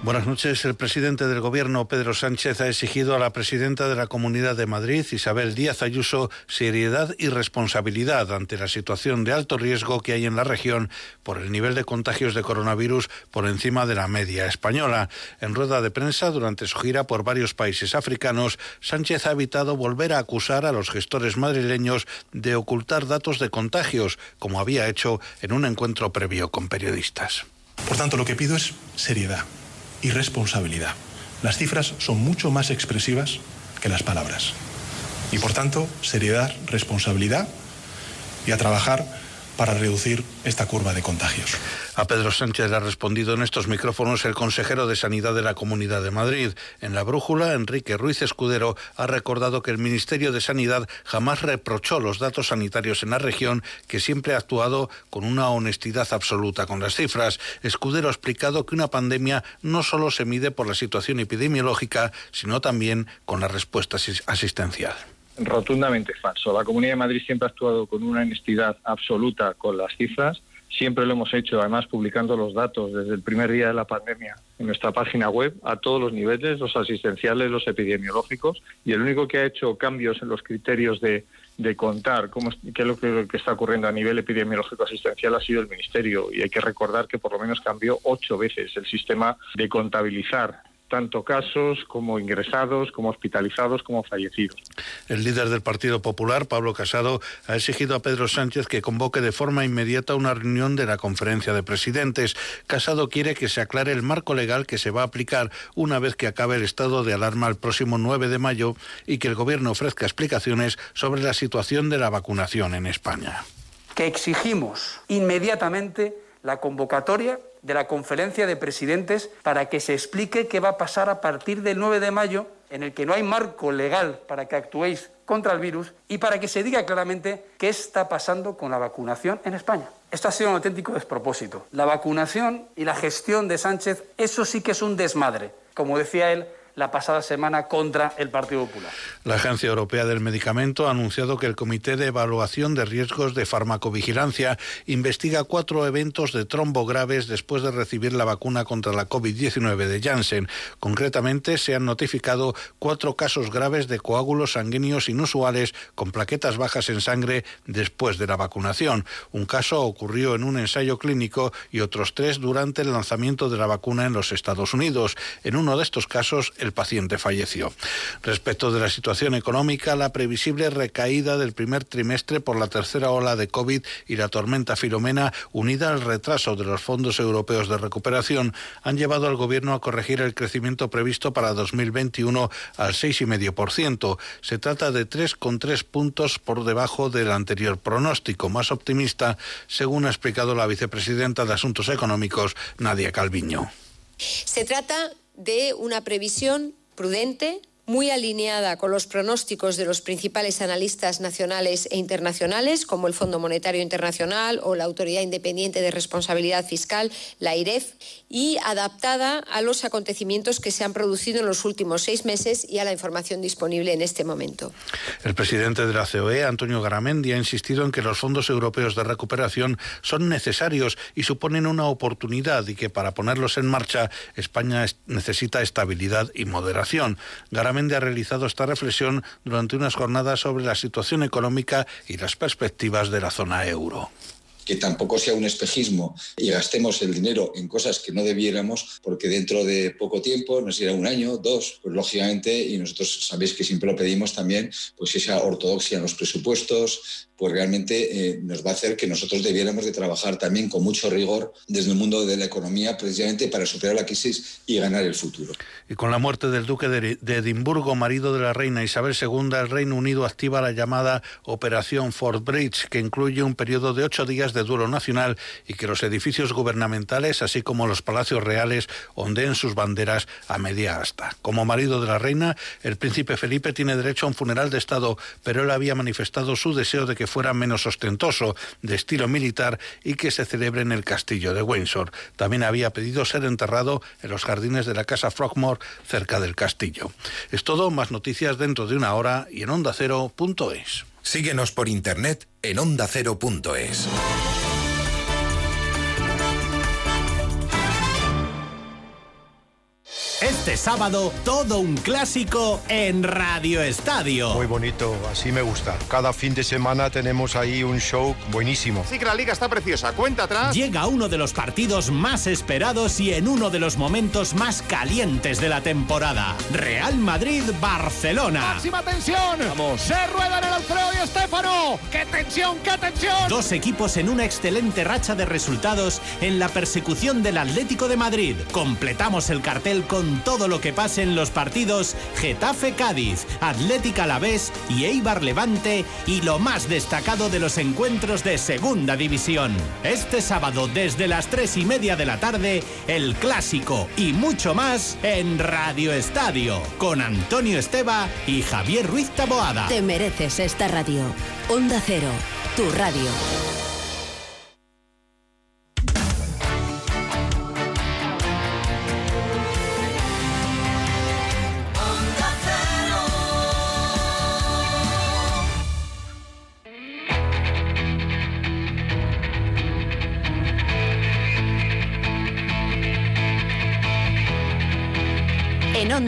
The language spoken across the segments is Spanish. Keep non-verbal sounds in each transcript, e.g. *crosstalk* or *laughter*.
Buenas noches. El presidente del Gobierno, Pedro Sánchez, ha exigido a la presidenta de la Comunidad de Madrid, Isabel Díaz Ayuso, seriedad y responsabilidad ante la situación de alto riesgo que hay en la región por el nivel de contagios de coronavirus por encima de la media española. En rueda de prensa, durante su gira por varios países africanos, Sánchez ha evitado volver a acusar a los gestores madrileños de ocultar datos de contagios, como había hecho en un encuentro previo con periodistas. Por tanto, lo que pido es seriedad y responsabilidad. Las cifras son mucho más expresivas que las palabras. Y por tanto, seriedad, responsabilidad y a trabajar para reducir esta curva de contagios. A Pedro Sánchez le ha respondido en estos micrófonos el consejero de Sanidad de la Comunidad de Madrid. En la brújula, Enrique Ruiz Escudero ha recordado que el Ministerio de Sanidad jamás reprochó los datos sanitarios en la región, que siempre ha actuado con una honestidad absoluta con las cifras. Escudero ha explicado que una pandemia no solo se mide por la situación epidemiológica, sino también con la respuesta asistencial rotundamente falso. La Comunidad de Madrid siempre ha actuado con una honestidad absoluta con las cifras. Siempre lo hemos hecho, además publicando los datos desde el primer día de la pandemia en nuestra página web a todos los niveles, los asistenciales, los epidemiológicos, y el único que ha hecho cambios en los criterios de, contar cómo, qué es lo que, que, está ocurriendo a nivel epidemiológico asistencial ha sido el Ministerio. Y hay que recordar que por lo menos cambió ocho veces el sistema de contabilizar tanto casos como ingresados, como hospitalizados, como fallecidos. El líder del Partido Popular, Pablo Casado, ha exigido a Pedro Sánchez que convoque de forma inmediata una reunión de la conferencia de presidentes. Casado quiere que se aclare el marco legal que se va a aplicar una vez que acabe el estado de alarma el próximo 9 de mayo y que el Gobierno ofrezca explicaciones sobre la situación de la vacunación en España. Que exigimos inmediatamente la convocatoria de la conferencia de presidentes para que se explique qué va a pasar a partir del 9 de mayo, en el que no hay marco legal para que actuéis contra el virus y para que se diga claramente qué está pasando con la vacunación en España. Esto ha sido un auténtico despropósito. La vacunación y la gestión de Sánchez, eso sí que es un desmadre. Como decía él, la pasada semana contra el Partido Popular. La Agencia Europea del Medicamento ha anunciado que el Comité de Evaluación de Riesgos de Farmacovigilancia investiga cuatro eventos de trombo graves después de recibir la vacuna contra la COVID-19 de Janssen. Concretamente, se han notificado cuatro casos graves de coágulos sanguíneos inusuales con plaquetas bajas en sangre después de la vacunación. Un caso ocurrió en un ensayo clínico y otros tres durante el lanzamiento de la vacuna en los Estados Unidos. En uno de estos casos, el el paciente falleció. Respecto de la situación económica, la previsible recaída del primer trimestre por la tercera ola de COVID y la tormenta Filomena, unida al retraso de los fondos europeos de recuperación, han llevado al Gobierno a corregir el crecimiento previsto para 2021 al 6,5%. Se trata de 3,3 puntos por debajo del anterior pronóstico, más optimista, según ha explicado la vicepresidenta de Asuntos Económicos, Nadia Calviño. Se trata de una previsión prudente, muy alineada con los pronósticos de los principales analistas nacionales e internacionales, como el Fondo Monetario Internacional o la Autoridad Independiente de Responsabilidad Fiscal, la IREF, y adaptada a los acontecimientos que se han producido en los últimos seis meses y a la información disponible en este momento. El presidente de la COE, Antonio Garamendi, ha insistido en que los fondos europeos de recuperación son necesarios y suponen una oportunidad y que para ponerlos en marcha España necesita estabilidad y moderación. Ha realizado esta reflexión durante unas jornadas sobre la situación económica y las perspectivas de la zona euro. Que tampoco sea un espejismo y gastemos el dinero en cosas que no debiéramos, porque dentro de poco tiempo, no sé, un año, dos, pues lógicamente, y nosotros sabéis que siempre lo pedimos también, pues esa ortodoxia en los presupuestos, pues realmente eh, nos va a hacer que nosotros debiéramos de trabajar también con mucho rigor desde el mundo de la economía precisamente para superar la crisis y ganar el futuro. Y con la muerte del duque de, Edimburgo, marido de la reina Isabel II, el Reino Unido activa la llamada Operación Fort Bridge, que incluye un periodo de ocho días de duelo nacional y que los edificios gubernamentales, así como los palacios reales, ondeen sus banderas a media asta. Como marido de la reina, el príncipe Felipe tiene derecho a un funeral de Estado, pero él había manifestado su deseo de que fuera menos ostentoso, de estilo militar y que se celebre en el castillo de Windsor. También había pedido ser enterrado en los jardines de la casa Frogmore, cerca del castillo. Es todo, más noticias dentro de una hora y en ondacero.es. Síguenos por internet en ondacero.es. Este sábado, todo un clásico en Radio Estadio. Muy bonito, así me gusta. Cada fin de semana tenemos ahí un show buenísimo. Sí que la liga está preciosa. Cuenta atrás. Llega uno de los partidos más esperados y en uno de los momentos más calientes de la temporada. Real Madrid-Barcelona. ¡Máxima tensión! Vamos. Se rueda en el Alfredo y Estefano. ¡Qué tensión, qué tensión! Dos equipos en una excelente racha de resultados en la persecución del Atlético de Madrid. Completamos el cartel con todo lo que pase en los partidos Getafe Cádiz, Atlética Alavés y Eibar Levante y lo más destacado de los encuentros de Segunda División. Este sábado desde las tres y media de la tarde, el clásico y mucho más en Radio Estadio con Antonio Esteba y Javier Ruiz Taboada. Te mereces esta radio. Onda Cero, tu radio.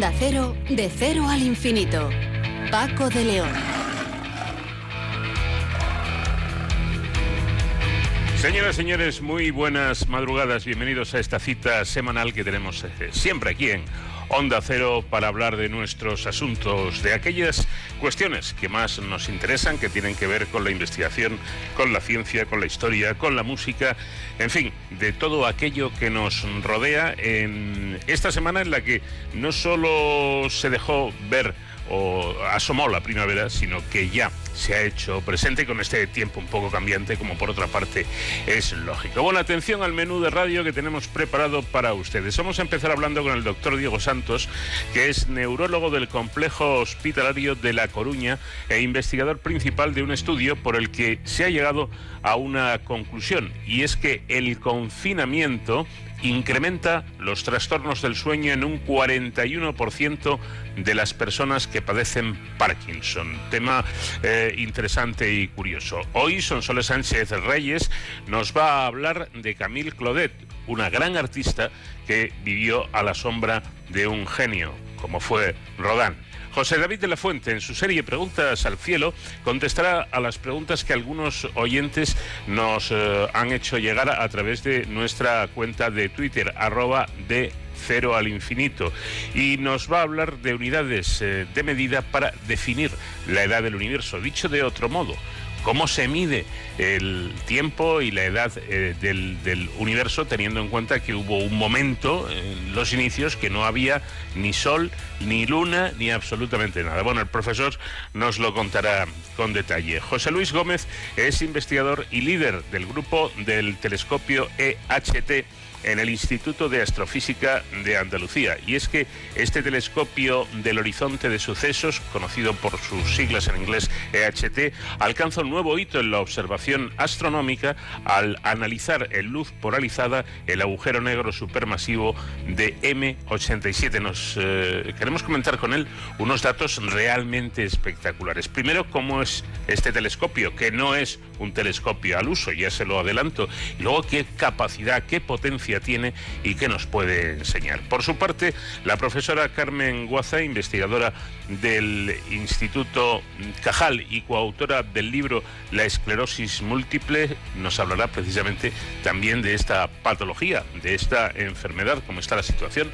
Onda Cero, de cero al infinito. Paco de León. Señoras señores, muy buenas madrugadas. Bienvenidos a esta cita semanal que tenemos eh, siempre aquí en Onda Cero para hablar de nuestros asuntos, de aquellas cuestiones que más nos interesan, que tienen que ver con la investigación, con la ciencia, con la historia, con la música, en fin, de todo aquello que nos rodea en esta semana en la que no solo se dejó ver o asomó la primavera, sino que ya se ha hecho presente con este tiempo un poco cambiante, como por otra parte es lógico. Bueno, atención al menú de radio que tenemos preparado para ustedes. Vamos a empezar hablando con el doctor Diego Santos, que es neurólogo del complejo hospitalario de La Coruña e investigador principal de un estudio por el que se ha llegado a una conclusión, y es que el confinamiento incrementa los trastornos del sueño en un 41% de las personas que padecen Parkinson. Tema eh, interesante y curioso. Hoy Sonsoles Sánchez Reyes nos va a hablar de Camille Claudet, una gran artista que vivió a la sombra de un genio, como fue Rodin. José David de la Fuente, en su serie Preguntas al Cielo, contestará a las preguntas que algunos oyentes nos eh, han hecho llegar a, través de nuestra cuenta de Twitter, arroba de cero al infinito, y nos va a hablar de unidades eh, de medida para definir la edad del universo. Dicho de otro modo, cómo se mide el tiempo y la edad eh, del, del, universo, teniendo en cuenta que hubo un momento en los inicios que no había ni sol, ni luna, ni absolutamente nada. Bueno, el profesor nos lo contará con detalle. José Luis Gómez es investigador y líder del grupo del telescopio EHT en el Instituto de Astrofísica de Andalucía. Y es que este telescopio del horizonte de sucesos, conocido por sus siglas en inglés EHT, alcanza un nuevo hito en la observación astronómica al analizar en luz polarizada el agujero negro supermasivo de M87. Nos eh, queremos comentar con él unos datos realmente espectaculares. Primero, cómo es este telescopio, que no es un telescopio al uso, ya se lo adelanto. Y luego, qué capacidad, qué potencia tiene y qué nos puede enseñar. Por su parte, la profesora Carmen Guaza, investigadora del Instituto Cajal y coautora del libro La esclerosis múltiple, nos hablará precisamente también de esta patología, de esta enfermedad, cómo está la situación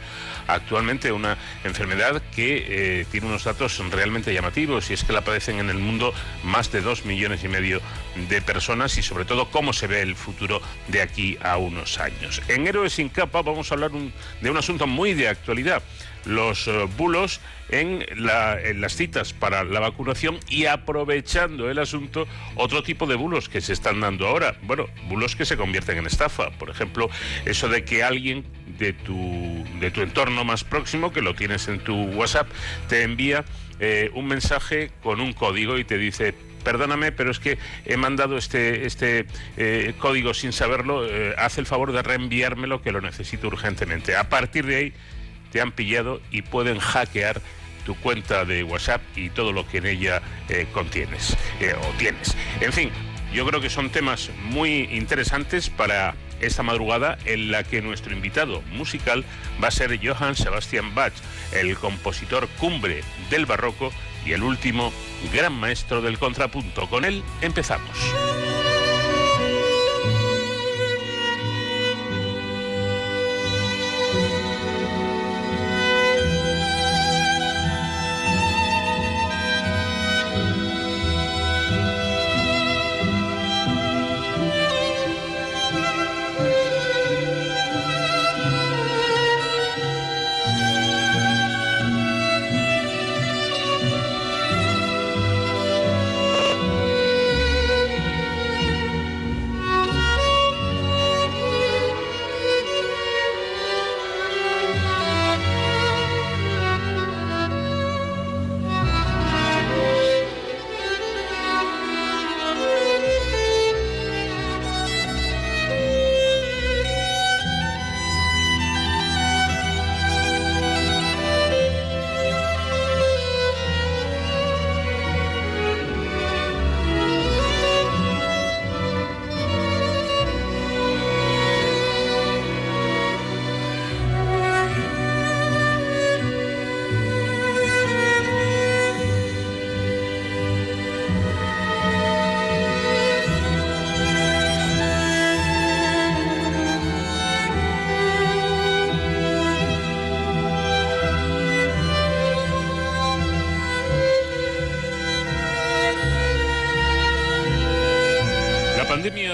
actualmente, una enfermedad que eh, tiene unos datos realmente llamativos y es que la padecen en el mundo más de dos millones y medio de personas y sobre todo cómo se ve el futuro de aquí a unos años. En Héroes sin capa vamos a hablar de un asunto muy de actualidad los eh, bulos en, las citas para la vacunación y aprovechando el asunto otro tipo de bulos que se están dando ahora. Bueno, bulos que se convierten en estafa. Por ejemplo, eso de que alguien de tu, de tu entorno más próximo, que lo tienes en tu WhatsApp, te envía eh, un mensaje con un código y te dice perdóname, pero es que he mandado este, este eh, código sin saberlo, haz el favor de reenviármelo que lo necesito urgentemente. A partir de ahí te han pillado y pueden hackear tu cuenta de WhatsApp y todo lo que en ella eh, contienes eh, o tienes. En fin, yo creo que son temas muy interesantes para esta madrugada en la que nuestro invitado musical va a ser Johann Sebastian Bach, el compositor cumbre del barroco y el último gran maestro del contrapunto. Con él empezamos.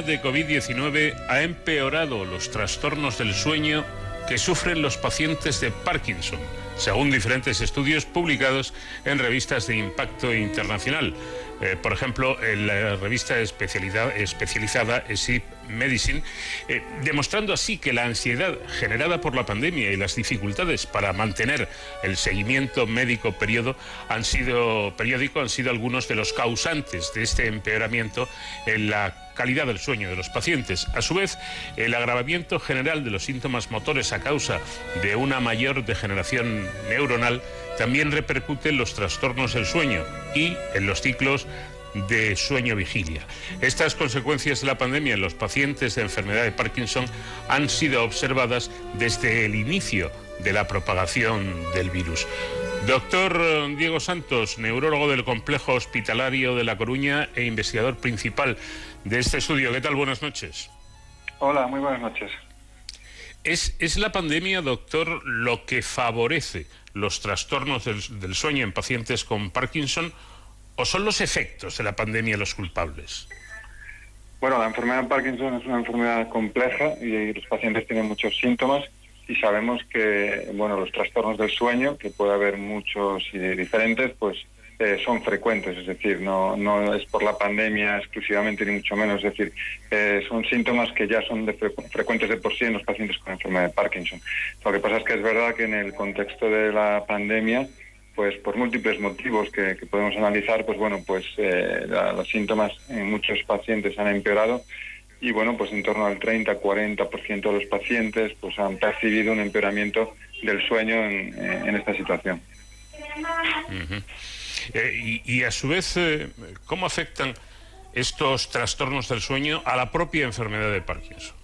De COVID-19 ha empeorado los trastornos del sueño que sufren los pacientes de Parkinson, según diferentes estudios publicados en revistas de impacto internacional. Eh, por ejemplo, en la revista especializada SIP Medicine, eh, demostrando así que la ansiedad generada por la pandemia y las dificultades para mantener el seguimiento médico periodo han sido, periódico han sido algunos de los causantes de este empeoramiento en la calidad del sueño de los pacientes. A su vez, el agravamiento general de los síntomas motores a causa de una mayor degeneración neuronal también repercute en los trastornos del sueño y en los ciclos de sueño-vigilia. Estas consecuencias de la pandemia en los pacientes de enfermedad de Parkinson han sido observadas desde el inicio de la propagación del virus. Doctor Diego Santos, neurólogo del Complejo Hospitalario de La Coruña e investigador principal de este estudio. ¿Qué tal? Buenas noches. Hola, muy buenas noches. ¿Es, es la pandemia, doctor, lo que favorece los trastornos del, sueño en pacientes con Parkinson o son los efectos de la pandemia los culpables? Bueno, la enfermedad de Parkinson es una enfermedad compleja y los pacientes tienen muchos síntomas y sabemos que bueno los trastornos del sueño, que puede haber muchos y diferentes, pues eh, son frecuentes, es decir, no, es por la pandemia exclusivamente ni mucho menos, es decir, eh, son síntomas que ya son de frecuentes de por sí en los pacientes con enfermedad de Parkinson. Lo que pasa es que es verdad que en el contexto de la pandemia, pues por múltiples motivos que, podemos analizar, pues bueno, pues eh, los síntomas en muchos pacientes han empeorado y bueno, pues en torno al 30-40% de los pacientes pues han percibido un empeoramiento del sueño en, esta situación. Eh, y, a su vez, eh, ¿cómo afectan estos trastornos del sueño a la propia enfermedad de Parkinson?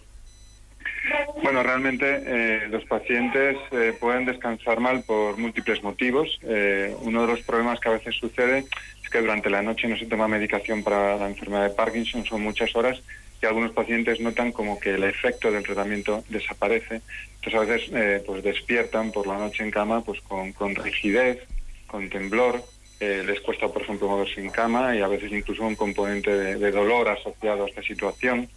Bueno, realmente eh, los pacientes pueden descansar mal por múltiples motivos. uno de los problemas que a veces sucede es que durante la noche no se toma medicación para la enfermedad de Parkinson, son muchas horas y algunos pacientes notan como que el efecto del tratamiento desaparece. Entonces a veces pues despiertan por la noche en cama pues con rigidez, con temblor, eh, les cuesta, por ejemplo, moverse en cama y a veces incluso un componente de, dolor asociado a esta situación.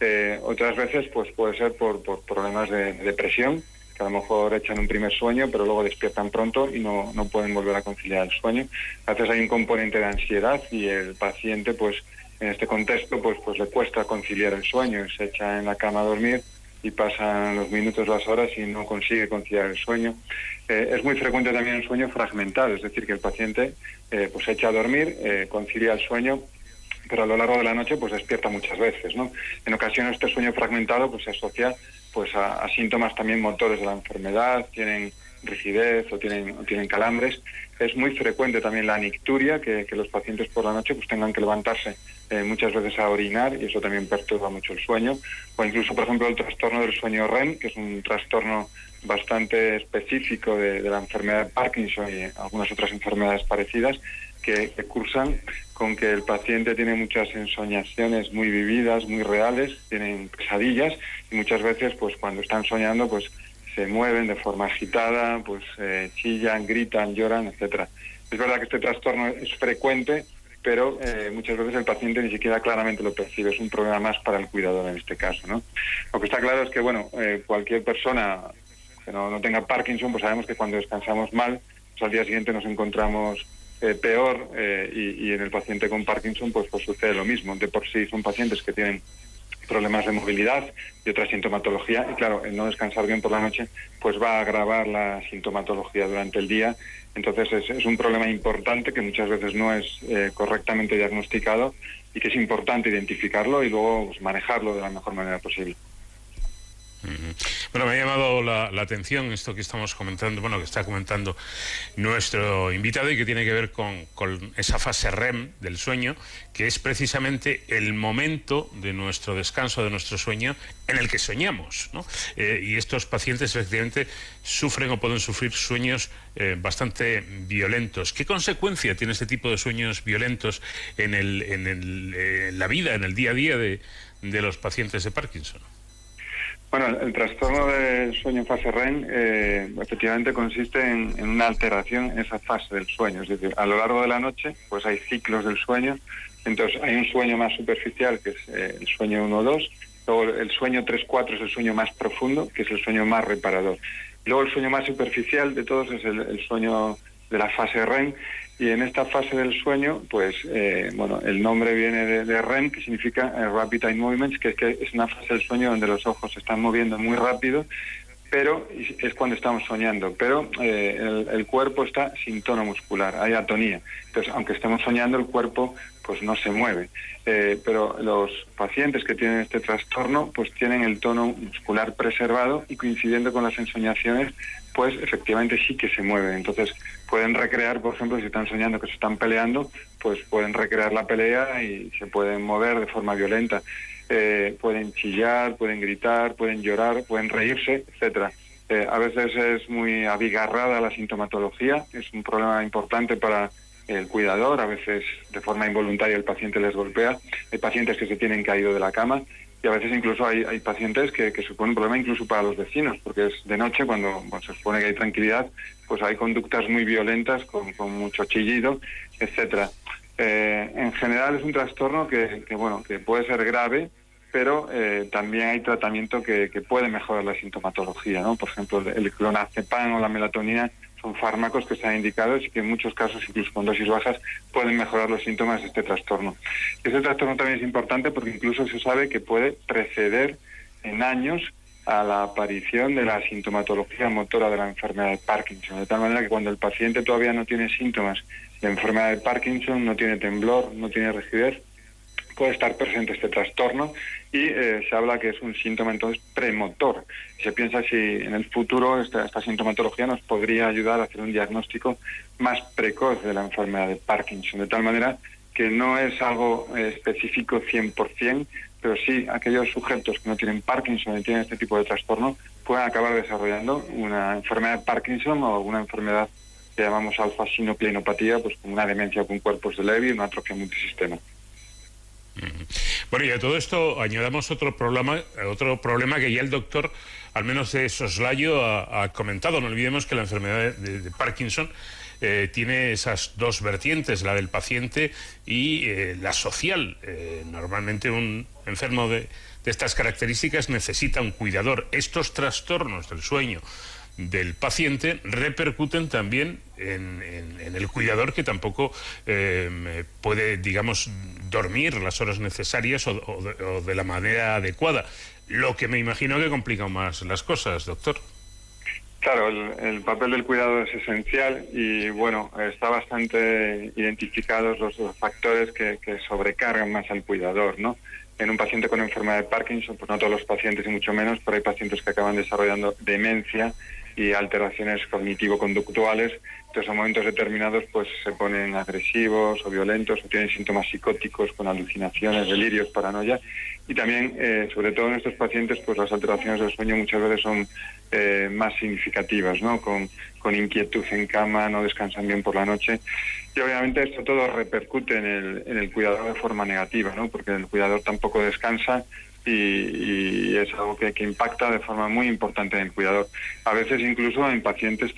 Eh, otras veces pues puede ser por, problemas de, depresión, que a lo mejor echan un primer sueño, pero luego despiertan pronto y no, no pueden volver a conciliar el sueño. A veces hay un componente de ansiedad y el paciente, pues en este contexto, pues, pues le cuesta conciliar el sueño, se echa en la cama a dormir y pasan los minutos, las horas y no consigue conciliar el sueño. Eh, es muy frecuente también el sueño fragmentado, es decir, que el paciente eh, pues se echa a dormir, eh, concilia el sueño pero a lo largo de la noche pues despierta muchas veces, ¿no? En ocasiones este sueño fragmentado pues se asocia pues a, síntomas también motores de la enfermedad, tienen rigidez o tienen, tienen calambres. Es muy frecuente también la nicturia, que, los pacientes por la noche pues tengan que levantarse eh, muchas veces a orinar y eso también perturba mucho el sueño. O incluso, por ejemplo, el trastorno del sueño REM, que es un trastorno bastante específico de, la enfermedad de Parkinson y algunas otras enfermedades parecidas, que, cursan con que el paciente tiene muchas ensoñaciones muy vividas, muy reales, tienen pesadillas y muchas veces pues cuando están soñando pues se mueven de forma agitada, pues eh, chillan, gritan, lloran, etcétera. Es verdad que este trastorno es frecuente, pero eh, muchas veces el paciente ni siquiera claramente lo percibe, es un problema más para el cuidador en este caso. ¿no? Lo que está claro es que bueno, eh, cualquier persona que no, no, tenga Parkinson, pues sabemos que cuando descansamos mal, pues al día siguiente nos encontramos eh, peor eh, y, en el paciente con Parkinson pues, pues sucede lo mismo. De por sí son pacientes que tienen problemas de movilidad y otra sintomatología y claro, el no descansar bien por la noche pues va a agravar la sintomatología durante el día. Entonces es, un problema importante que muchas veces no es eh, correctamente diagnosticado y que es importante identificarlo y luego pues, manejarlo de la mejor manera posible. Bueno, me ha llamado la, atención esto que estamos comentando, bueno, que está comentando nuestro invitado y que tiene que ver con, esa fase REM del sueño, que es precisamente el momento de nuestro descanso, de nuestro sueño, en el que soñamos. ¿no? Eh, y estos pacientes efectivamente sufren o pueden sufrir sueños eh, bastante violentos. ¿Qué consecuencia tiene este tipo de sueños violentos en, el, en, eh, la vida, en el día a día de los pacientes de Parkinson? Bueno, el, trastorno del sueño en fase REM eh, efectivamente consiste en, una alteración en esa fase del sueño. Es decir, a lo largo de la noche pues hay ciclos del sueño. Entonces hay un sueño más superficial que es eh, el sueño 1-2. Luego el sueño 3-4 es el sueño más profundo, que es el sueño más reparador. Luego el sueño más superficial de todos es el sueño de la fase REM y en esta fase del sueño, pues, eh, bueno, el nombre viene de, REM, que significa eh, Rapid Eye Movements, que es, que es una fase del sueño donde los ojos se están moviendo muy rápido, pero es cuando estamos soñando. Pero eh, el, cuerpo está sin tono muscular, hay atonía. Entonces, aunque estemos soñando, el cuerpo pues no se mueve. pero los pacientes que tienen este trastorno, pues tienen el tono muscular preservado y coincidiendo con las ensoñaciones, pues efectivamente sí que se mueven. Entonces pueden recrear, por ejemplo, si están soñando que se están peleando, pues pueden recrear la pelea y se pueden mover de forma violenta. Eh, pueden chillar, pueden gritar, pueden llorar, pueden reírse, etcétera. Eh, a veces es muy abigarrada la sintomatología, es un problema importante para el cuidador, a veces de forma involuntaria el paciente les golpea, hay pacientes que se tienen caído de la cama y a veces incluso hay, pacientes que, que, suponen un problema incluso para los vecinos, porque es de noche cuando se supone que hay tranquilidad, pues hay conductas muy violentas con, mucho chillido, etcétera. Eh, en general es un trastorno que, bueno que puede ser grave, pero eh, también hay tratamiento que, que, puede mejorar la sintomatología, ¿no? Por ejemplo, el clonazepam o la melatonina son fármacos que están indicados y que en muchos casos, incluso con dosis bajas, pueden mejorar los síntomas de este trastorno. Este trastorno también es importante porque incluso se sabe que puede preceder en años a la aparición de la sintomatología motora de la enfermedad de Parkinson, de tal manera que cuando el paciente todavía no tiene síntomas de enfermedad de Parkinson, no tiene temblor, no tiene rigidez, puede estar presente este trastorno y eh, se habla que es un síntoma entonces premotor. Se piensa si en el futuro esta, sintomatología nos podría ayudar a hacer un diagnóstico más precoz de la enfermedad de Parkinson, de tal manera que no es algo específico 100%, pero sí aquellos sujetos que no tienen Parkinson y tienen este tipo de trastorno pueden acabar desarrollando una enfermedad de Parkinson o alguna enfermedad que llamamos alfa-sinoplenopatía, pues como una demencia con cuerpos de Levy, una atrofia multisistema. Bueno, y a todo esto añadamos otro problema, otro problema que ya el doctor, al menos de soslayo, ha, comentado. No olvidemos que la enfermedad de, Parkinson eh, tiene esas dos vertientes, la del paciente y eh, la social. normalmente un enfermo de, estas características necesita un cuidador. Estos trastornos del sueño del paciente repercuten también en, el cuidador que tampoco eh, puede, digamos, dormir las horas necesarias o, de, la manera adecuada, lo que me imagino que complica más las cosas, doctor. Claro, el, papel del cuidado es esencial y bueno, está bastante identificados los, factores que, sobrecargan más al cuidador, ¿no? En un paciente con enfermedad de Parkinson, pues no todos los pacientes y mucho menos, pero hay pacientes que acaban desarrollando demencia y alteraciones cognitivo-conductuales. Entonces, a momentos determinados, pues se ponen agresivos o violentos o tienen síntomas psicóticos con alucinaciones, delirios, paranoia. Y también, eh, sobre todo en estos pacientes, pues las alteraciones del sueño muchas veces son eh, más significativas, ¿no? Con, con inquietud en cama, no descansan bien por la noche. Y obviamente esto todo repercute en el, en el cuidador de forma negativa, ¿no? Porque el cuidador tampoco descansa y, es algo que, impacta de forma muy importante en el cuidador. A veces incluso en pacientes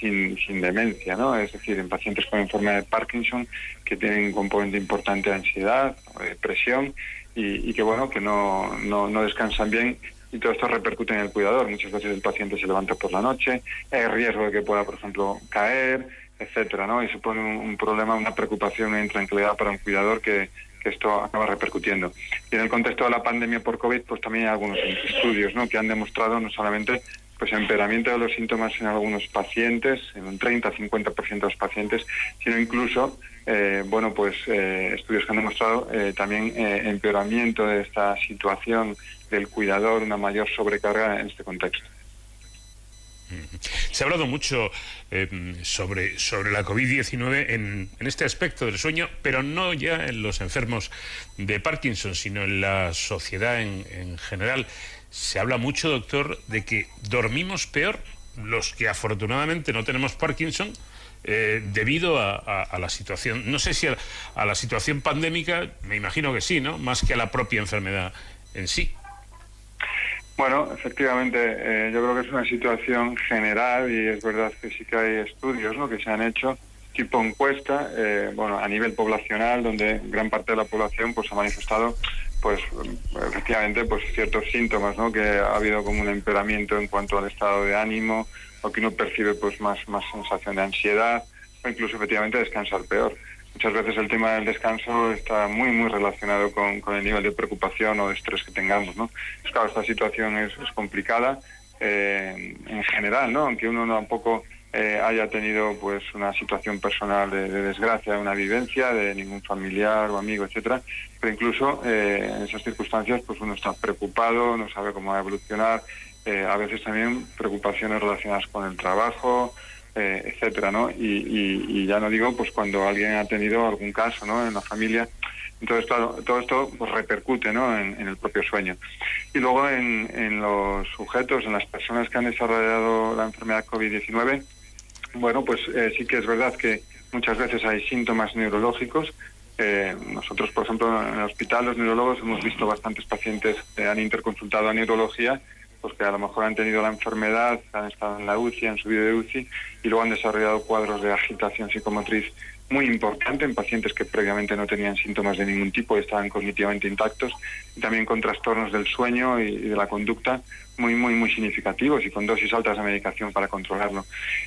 sin, sin demencia, ¿no? Es decir, en pacientes con enfermedad de Parkinson que tienen un componente importante de ansiedad depresión y, que, bueno, que no, no descansan bien y todo esto repercute en el cuidador. Muchas veces el paciente se levanta por la noche, hay riesgo de que pueda, por ejemplo, caer, etcétera, ¿no? Y supone un, un problema, una preocupación, una intranquilidad para un cuidador que, que esto acaba repercutiendo. Y en el contexto de la pandemia por COVID, pues también hay algunos estudios ¿no? que han demostrado no solamente pues empeoramiento de los síntomas en algunos pacientes, en un 30-50% de los pacientes, sino incluso, eh, bueno, pues eh, estudios que han demostrado eh, también empeoramiento de esta situación del cuidador, una mayor sobrecarga en este contexto. Se ha hablado mucho eh, sobre, sobre la COVID-19 en, en, este aspecto del sueño, pero no ya en los enfermos de Parkinson, sino en la sociedad en, en general. Se habla mucho, doctor, de que dormimos peor los que afortunadamente no tenemos Parkinson eh, debido a, a, la situación, no sé si a, a la situación pandémica, me imagino que sí, ¿no? Más que a la propia enfermedad en sí. Bueno, efectivamente, eh, yo creo que es una situación general y es verdad que sí que hay estudios ¿no? que se han hecho tipo encuesta, eh, bueno, a nivel poblacional, donde gran parte de la población pues ha manifestado pues efectivamente pues ciertos síntomas, ¿no? Que ha habido como un empeoramiento en cuanto al estado de ánimo o que uno percibe pues más más sensación de ansiedad o incluso efectivamente descansar peor muchas veces el tema del descanso está muy, muy relacionado con, el nivel de preocupación o de estrés que tengamos, ¿no? Pues esta situación es, complicada eh, en general, ¿no? Aunque uno tampoco eh, haya tenido pues una situación personal de, de, desgracia, una vivencia de ningún familiar o amigo, etcétera, pero incluso eh, en esas circunstancias pues uno está preocupado, no sabe cómo va a evolucionar, a veces también preocupaciones relacionadas con el trabajo, eh, etcétera, ¿no? Y, ya no digo, pues cuando alguien ha tenido algún caso, ¿no? En la familia. Entonces, claro, todo esto pues, repercute, ¿no? En, el propio sueño. Y luego en, los sujetos, en las personas que han desarrollado la enfermedad COVID-19, bueno, pues eh, sí que es verdad que muchas veces hay síntomas neurológicos. Eh, nosotros, por ejemplo, en el hospital, los neurólogos, hemos visto bastantes pacientes que han interconsultado a neurología pues que a lo mejor han tenido la enfermedad, han estado en la UCI, han subido de UCI y luego han desarrollado cuadros de agitación psicomotriz muy importante en pacientes que previamente no tenían síntomas de ningún tipo y estaban cognitivamente intactos y también con trastornos del sueño y, de la conducta muy, muy, muy significativos y con dosis altas de medicación para controlarlo.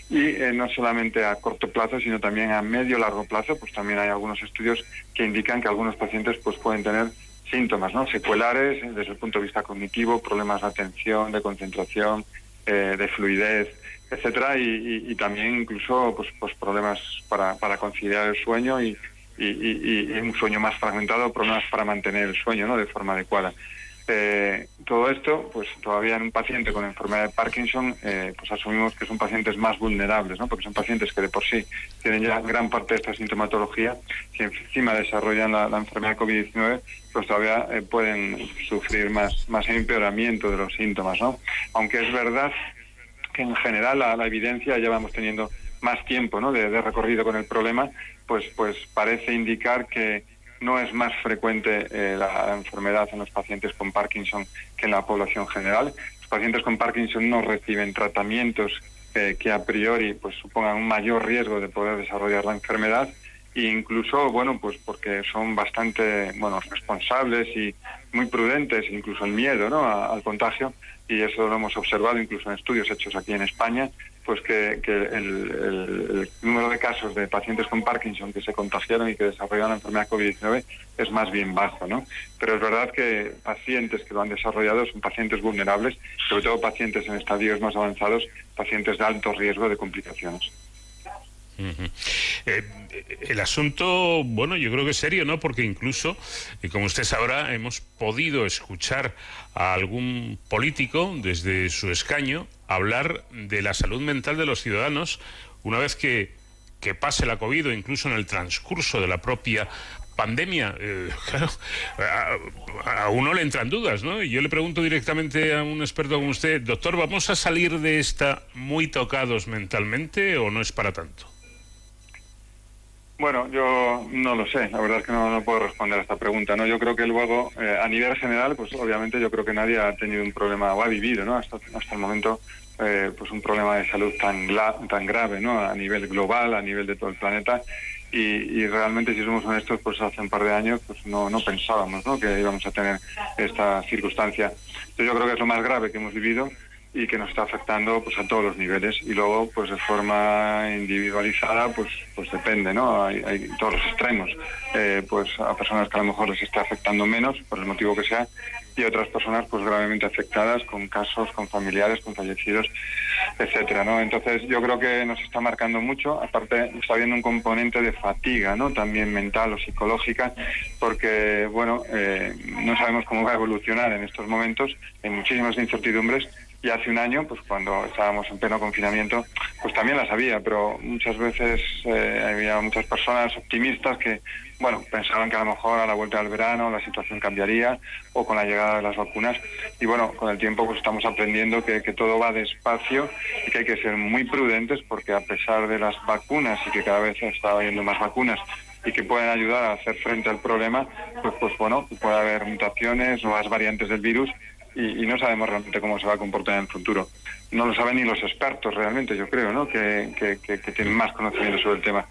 Y eh, no solamente a corto plazo, sino también a medio largo plazo, pues también hay algunos estudios que indican que algunos pacientes pues pueden tener síntomas ¿no? secuelares desde el punto de vista cognitivo, problemas de atención, de concentración, eh, de fluidez, etcétera, y, también incluso pues, pues problemas para, para conciliar el sueño y, y, un sueño más fragmentado, problemas para mantener el sueño ¿no? de forma adecuada. Eh, todo esto, pues todavía en un paciente con enfermedad de Parkinson, eh, pues asumimos que son pacientes más vulnerables, ¿no? porque son pacientes que de por sí tienen ya gran parte de esta sintomatología, si encima desarrollan la, enfermedad COVID-19, pues todavía eh, pueden sufrir más, más empeoramiento de los síntomas. ¿no? Aunque es verdad que en general la, evidencia ya vamos teniendo más tiempo ¿no? de, de recorrido con el problema, pues, pues parece indicar que no es más frecuente eh, la enfermedad en los pacientes con Parkinson que en la población general. Los pacientes con Parkinson no reciben tratamientos eh, que a priori pues supongan un mayor riesgo de poder desarrollar la enfermedad e incluso, bueno, pues porque son bastante, bueno, responsables y muy prudentes, incluso el miedo, ¿no? al contagio, y eso lo hemos observado incluso en estudios hechos aquí en España, pues que, el, número de casos de pacientes con Parkinson que se contagiaron y que desarrollaron la enfermedad COVID-19 es más bien bajo, ¿no? Pero es verdad que pacientes que lo han desarrollado son pacientes vulnerables, sobre todo pacientes en estadios más avanzados, pacientes de alto riesgo de complicaciones. Eh, el asunto, bueno, yo creo que es serio, ¿no? Porque incluso, y como usted sabrá, hemos podido escuchar a algún político desde su escaño hablar de la salud mental de los ciudadanos una vez que, pase la COVID o incluso en el transcurso de la propia pandemia, eh, *laughs* claro, a, uno le entran dudas, ¿no? Y yo le pregunto directamente a un experto como usted, doctor, ¿vamos a salir de esta muy tocados mentalmente o no es para tanto? Bueno, yo no lo sé, la verdad es que no, puedo responder a esta pregunta, ¿no? Yo creo que luego, eh, a nivel general, pues obviamente yo creo que nadie ha tenido un problema o ha vivido, ¿no? Hasta, hasta el momento, eh, pues un problema de salud tan, tan grave, ¿no? A nivel global, a nivel de todo el planeta. Y, realmente, si somos honestos, pues hace un par de años pues no, no pensábamos ¿no? que íbamos a tener esta circunstancia. Entonces yo creo que es lo más grave que hemos vivido y que nos está afectando pues a todos los niveles. Y luego pues de forma individualizada pues pues depende no hay, hay todos los extremos. Eh, pues a personas que a lo mejor les está afectando menos por el motivo que sea y otras personas pues gravemente afectadas con casos con familiares con fallecidos etcétera no entonces yo creo que nos está marcando mucho. Aparte está habiendo un componente de fatiga no también mental o psicológica porque bueno eh, no sabemos cómo va a evolucionar en estos momentos. Hay muchísimas incertidumbres y hace un año, pues cuando estábamos en pleno confinamiento, pues también las había, pero muchas veces eh, había muchas personas optimistas que, bueno, pensaban que a lo mejor a la vuelta del verano la situación cambiaría o con la llegada de las vacunas. Y bueno, con el tiempo pues estamos aprendiendo que, todo va despacio y que hay que ser muy prudentes porque a pesar de las vacunas y que cada vez está habiendo más vacunas y que pueden ayudar a hacer frente al problema, pues, pues bueno, puede haber mutaciones, nuevas variantes del virus y, no sabemos realmente cómo se va a comportar en el futuro. No lo saben ni los expertos realmente, yo creo, ¿no? que, que, tienen más conocimiento sobre el tema.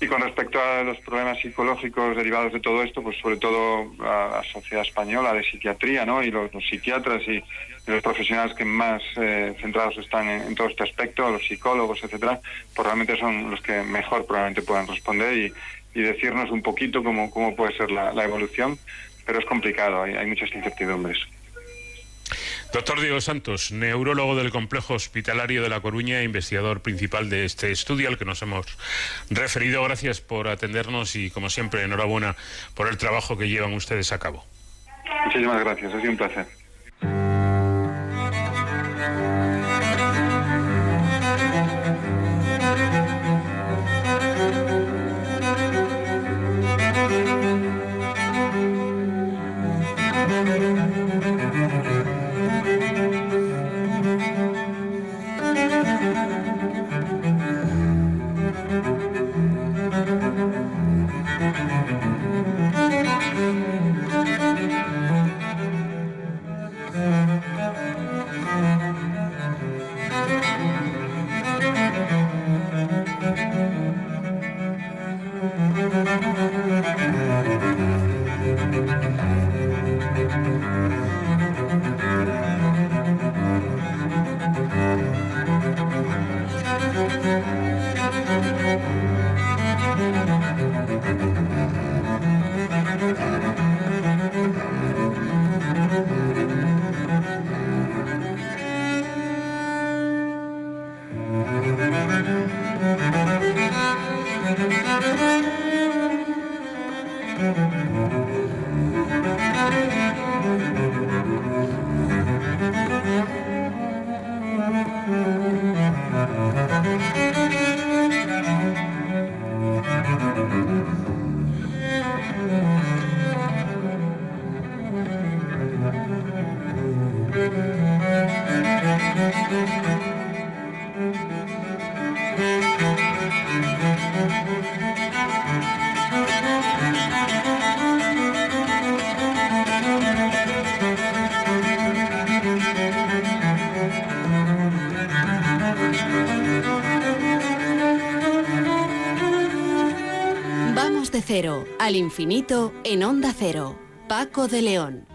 Y con respecto a los problemas psicológicos derivados de todo esto, pues sobre todo a la sociedad española de psiquiatría ¿no? y los, psiquiatras y, los profesionales que más eh, centrados están en, todo este aspecto, los psicólogos, etcétera, pues realmente son los que mejor probablemente puedan responder y, decirnos un poquito cómo, cómo puede ser la, evolución, pero es complicado, hay muchas incertidumbres. Doctor Diego Santos, neurólogo del Complejo Hospitalario de La Coruña, e investigador principal de este estudio al que nos hemos referido. Gracias por atendernos y, como siempre, enhorabuena por el trabajo que llevan ustedes a cabo. Muchísimas gracias, ha sido un placer. Infinito en Onda Cero. Paco de León.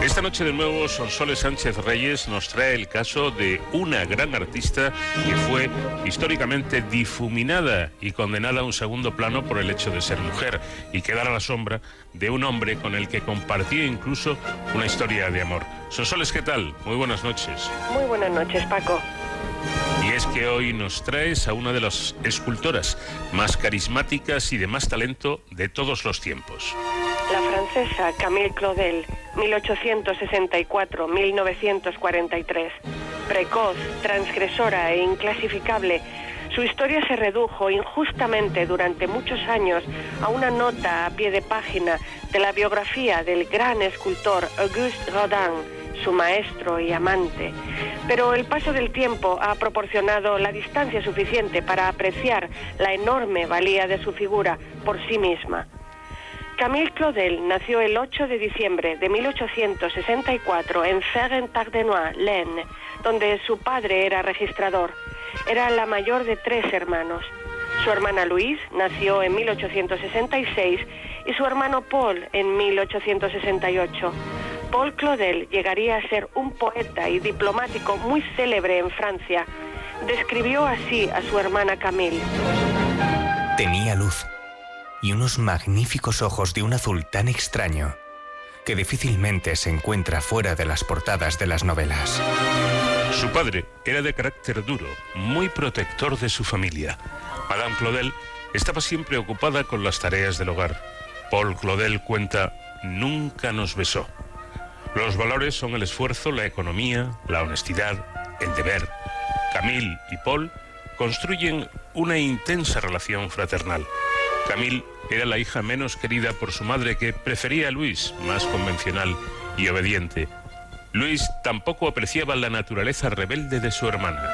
Esta noche de nuevo Sonsoles Sánchez Reyes nos trae el caso de una gran artista que fue históricamente difuminada y condenada a un segundo plano por el hecho de ser mujer y quedar a la sombra de un hombre con el que compartía incluso una historia de amor. Sonsoles, ¿qué tal? Muy buenas noches. Muy buenas noches, Paco. Y es que hoy nos traes a una de las escultoras más carismáticas y de más talento de todos los tiempos. La francesa Camille Claudel, 1864-1943. Precoz, transgresora e inclasificable, su historia se redujo injustamente durante muchos años a una nota a pie de página de la biografía del gran escultor Auguste Rodin, su maestro y amante. Pero el paso del tiempo ha proporcionado la distancia suficiente para apreciar la enorme valía de su figura por sí misma. Camille Claudel nació el 8 de diciembre de 1864 en Ferren-Tardenois, l'Aisne, donde su padre era registrador. Era la mayor de tres hermanos. Su hermana Louise nació en 1866 y su hermano Paul en 1868. Paul Claudel llegaría a ser un poeta y diplomático muy célebre en Francia. Describió así a su hermana Camille. Tenía luz y unos magníficos ojos de un azul tan extraño que difícilmente se encuentra fuera de las portadas de las novelas. Su padre era de carácter duro, muy protector de su familia. Madame Claudel estaba siempre ocupada con las tareas del hogar. Paul Claudel cuenta, nunca nos besó. Los valores son el esfuerzo, la economía, la honestidad, el deber. Camille y Paul construyen una intensa relación fraternal. Camille era la hija menos querida por su madre que prefería a Luis, más convencional y obediente. Luis tampoco apreciaba la naturaleza rebelde de su hermana.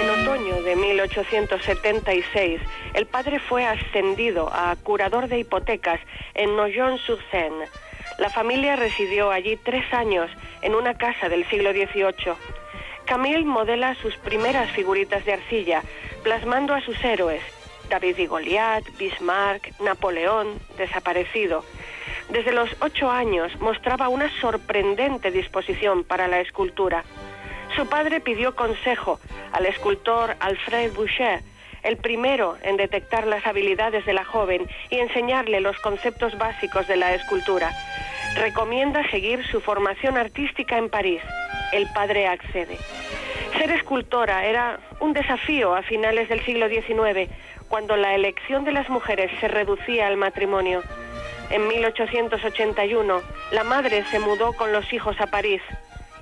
En otoño de 1876, el padre fue ascendido a curador de hipotecas en Nogent-sur-Seine. La familia residió allí tres años en una casa del siglo XVIII. Camille modela sus primeras figuritas de arcilla, plasmando a sus héroes, David y Goliat, Bismarck, Napoleón, desaparecido. Desde los ocho años mostraba una sorprendente disposición para la escultura. Su padre pidió consejo al escultor Alfred Boucher, el primero en detectar las habilidades de la joven y enseñarle los conceptos básicos de la escultura. Recomienda seguir su formación artística en París. El padre accede. Ser escultora era un desafío a finales del siglo XIX, cuando la elección de las mujeres se reducía al matrimonio. En 1881, la madre se mudó con los hijos a París.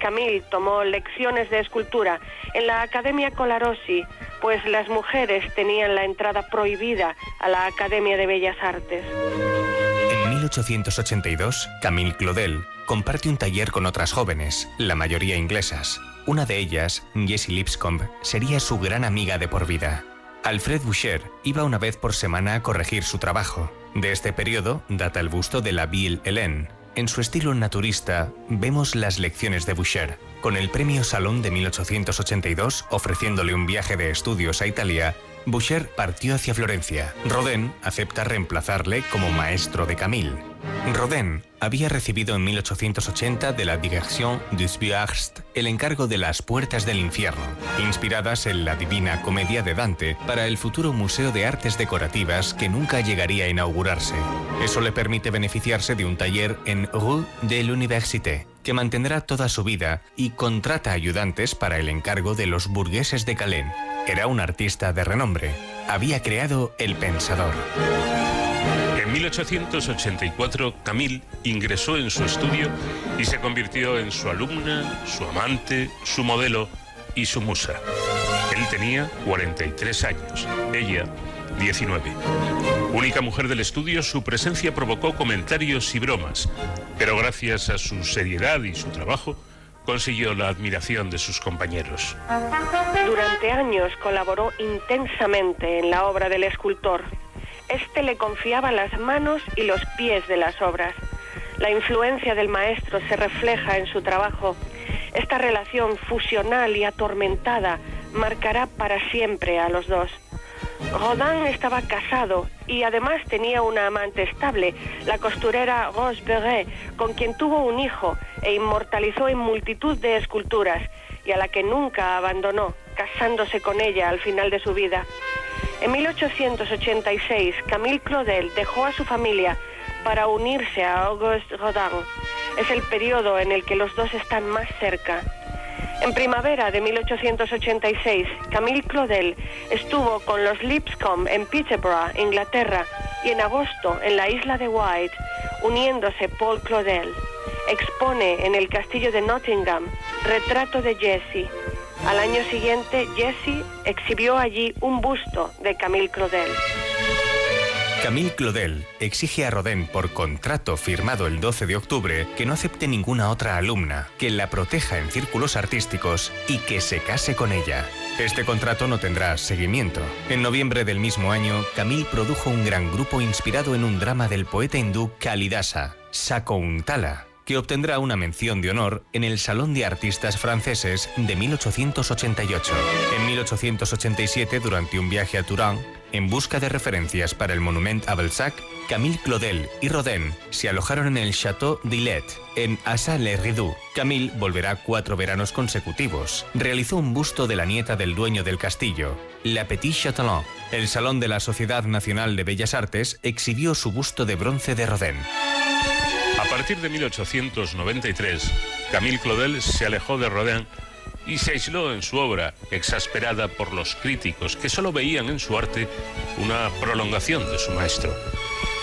Camille tomó lecciones de escultura en la Academia Colarossi, pues las mujeres tenían la entrada prohibida a la Academia de Bellas Artes. En 1882, Camille Claudel comparte un taller con otras jóvenes, la mayoría inglesas. Una de ellas, Jessie Lipscomb, sería su gran amiga de por vida. Alfred Boucher iba una vez por semana a corregir su trabajo. De este periodo data el busto de la Ville Hélène. En su estilo naturista, vemos las lecciones de Boucher. Con el premio Salón de 1882, ofreciéndole un viaje de estudios a Italia, Boucher partió hacia Florencia. Rodin acepta reemplazarle como maestro de Camille. Rodin había recibido en 1880 de la Direction des Beaux-Arts el encargo de las Puertas del Infierno, inspiradas en la Divina Comedia de Dante para el futuro Museo de Artes Decorativas que nunca llegaría a inaugurarse. Eso le permite beneficiarse de un taller en Rue de l'Université, que mantendrá toda su vida y contrata ayudantes para el encargo de los burgueses de Calais. Era un artista de renombre. Había creado El Pensador. En 1884, Camille ingresó en su estudio y se convirtió en su alumna, su amante, su modelo y su musa. Él tenía 43 años, ella 19. Única mujer del estudio, su presencia provocó comentarios y bromas, pero gracias a su seriedad y su trabajo, consiguió la admiración de sus compañeros. Durante años colaboró intensamente en la obra del escultor. Este le confiaba las manos y los pies de las obras. La influencia del maestro se refleja en su trabajo. Esta relación fusional y atormentada marcará para siempre a los dos. Rodin estaba casado y además tenía una amante estable, la costurera Rose Beret, con quien tuvo un hijo e inmortalizó en multitud de esculturas y a la que nunca abandonó, casándose con ella al final de su vida. En 1886, Camille Claudel dejó a su familia para unirse a Auguste Rodin. Es el periodo en el que los dos están más cerca. En primavera de 1886, Camille Claudel estuvo con los Lipscomb en Peterborough, Inglaterra, y en agosto en la isla de White, uniéndose Paul Claudel. Expone en el castillo de Nottingham retrato de Jessie. Al año siguiente, Jessie exhibió allí un busto de Camille Claudel. Camille Claudel exige a Rodin por contrato firmado el 12 de octubre que no acepte ninguna otra alumna, que la proteja en círculos artísticos y que se case con ella. Este contrato no tendrá seguimiento. En noviembre del mismo año, Camille produjo un gran grupo inspirado en un drama del poeta hindú Kalidasa, Sakuntala, que obtendrá una mención de honor en el Salón de Artistas Franceses de 1888. En 1887, durante un viaje a Turán, en busca de referencias para el monumento a Belsac, Camille Claudel y Rodin se alojaron en el Château d'Illet, en Assa-le-Rideau. Camille volverá cuatro veranos consecutivos. Realizó un busto de la nieta del dueño del castillo, la Petit Châtelain. El Salón de la Sociedad Nacional de Bellas Artes exhibió su busto de bronce de Rodin. A partir de 1893, Camille Claudel se alejó de Rodin y se aisló en su obra, exasperada por los críticos que solo veían en su arte una prolongación de su maestro.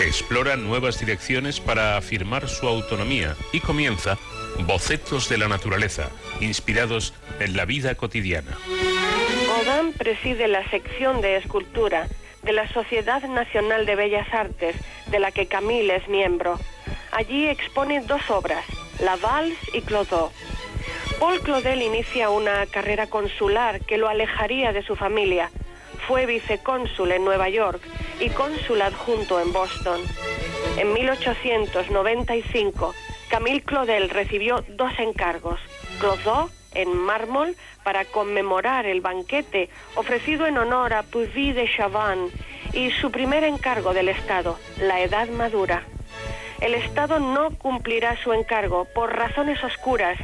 Explora nuevas direcciones para afirmar su autonomía y comienza Bocetos de la Naturaleza, inspirados en la vida cotidiana. Rodin preside la sección de escultura de la Sociedad Nacional de Bellas Artes, de la que Camille es miembro. Allí expone dos obras, La Valse y Clodot. Paul Claudel inicia una carrera consular que lo alejaría de su familia. Fue vicecónsul en Nueva York y cónsul adjunto en Boston. En 1895, Camille Claudel recibió dos encargos. Clodot en mármol para conmemorar el banquete ofrecido en honor a Puvis de Chavannes y su primer encargo del Estado, la Edad Madura. El Estado no cumplirá su encargo por razones oscuras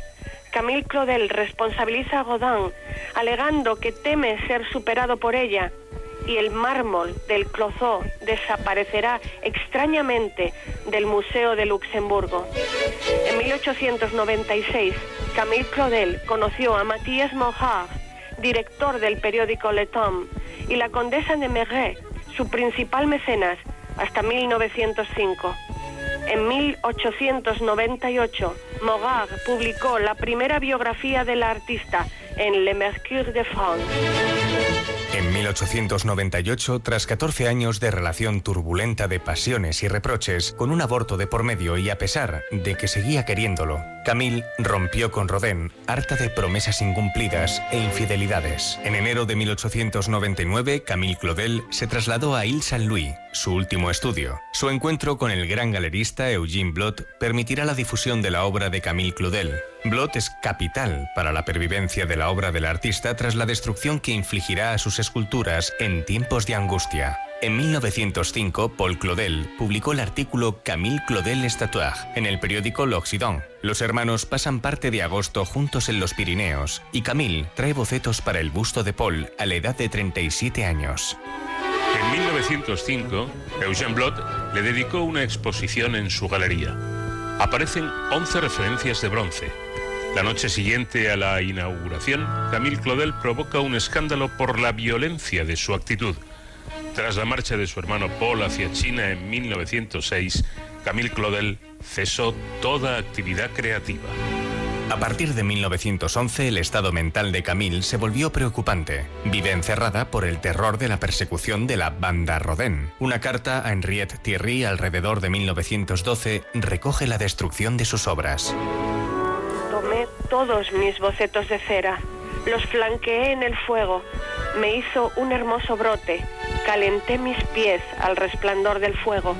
Camille Claudel responsabiliza a Rodin, alegando que teme ser superado por ella, y el mármol del Clozot desaparecerá extrañamente del Museo de Luxemburgo. En 1896, Camille Claudel conoció a Mathias Mohar, director del periódico Le Temps, y la condesa de Marais, su principal mecenas, hasta 1905. En 1898, Morard publicó la primera biografía del artista en Le Mercure de France. En 1898, tras 14 años de relación turbulenta de pasiones y reproches, con un aborto de por medio y a pesar de que seguía queriéndolo, Camille rompió con Rodin, harta de promesas incumplidas e infidelidades. En enero de 1899, Camille Claudel se trasladó a Ile Saint-Louis, su último estudio. Su encuentro con el gran galerista Eugene Blot permitirá la difusión de la obra de Camille Claudel. Blot es capital para la pervivencia de la obra del artista tras la destrucción que infligirá a sus esculturas en tiempos de angustia. En 1905, Paul Claudel publicó el artículo Camille Claudel Estatuaire en el periódico L'Occident. Los hermanos pasan parte de agosto juntos en los Pirineos y Camille trae bocetos para el busto de Paul a la edad de 37 años. En 1905, Eugène Blot le dedicó una exposición en su galería. Aparecen 11 referencias de bronce. La noche siguiente a la inauguración, Camille Claudel provoca un escándalo por la violencia de su actitud. Tras la marcha de su hermano Paul hacia China en 1906, Camille Claudel cesó toda actividad creativa. A partir de 1911, el estado mental de Camille se volvió preocupante. Vive encerrada por el terror de la persecución de la banda Rodin. Una carta a Henriette Thierry alrededor de 1912 recoge la destrucción de sus obras. Todos mis bocetos de cera, los flanqueé en el fuego, me hizo un hermoso brote, calenté mis pies al resplandor del fuego.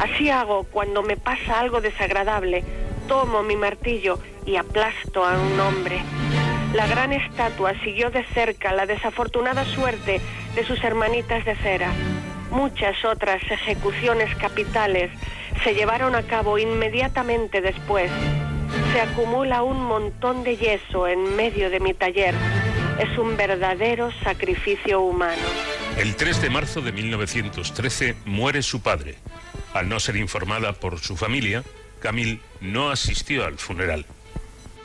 Así hago cuando me pasa algo desagradable, tomo mi martillo y aplasto a un hombre. La gran estatua siguió de cerca la desafortunada suerte de sus hermanitas de cera. Muchas otras ejecuciones capitales se llevaron a cabo inmediatamente después. Se acumula un montón de yeso en medio de mi taller. Es un verdadero sacrificio humano. El 3 de marzo de 1913 muere su padre. Al no ser informada por su familia, Camille no asistió al funeral.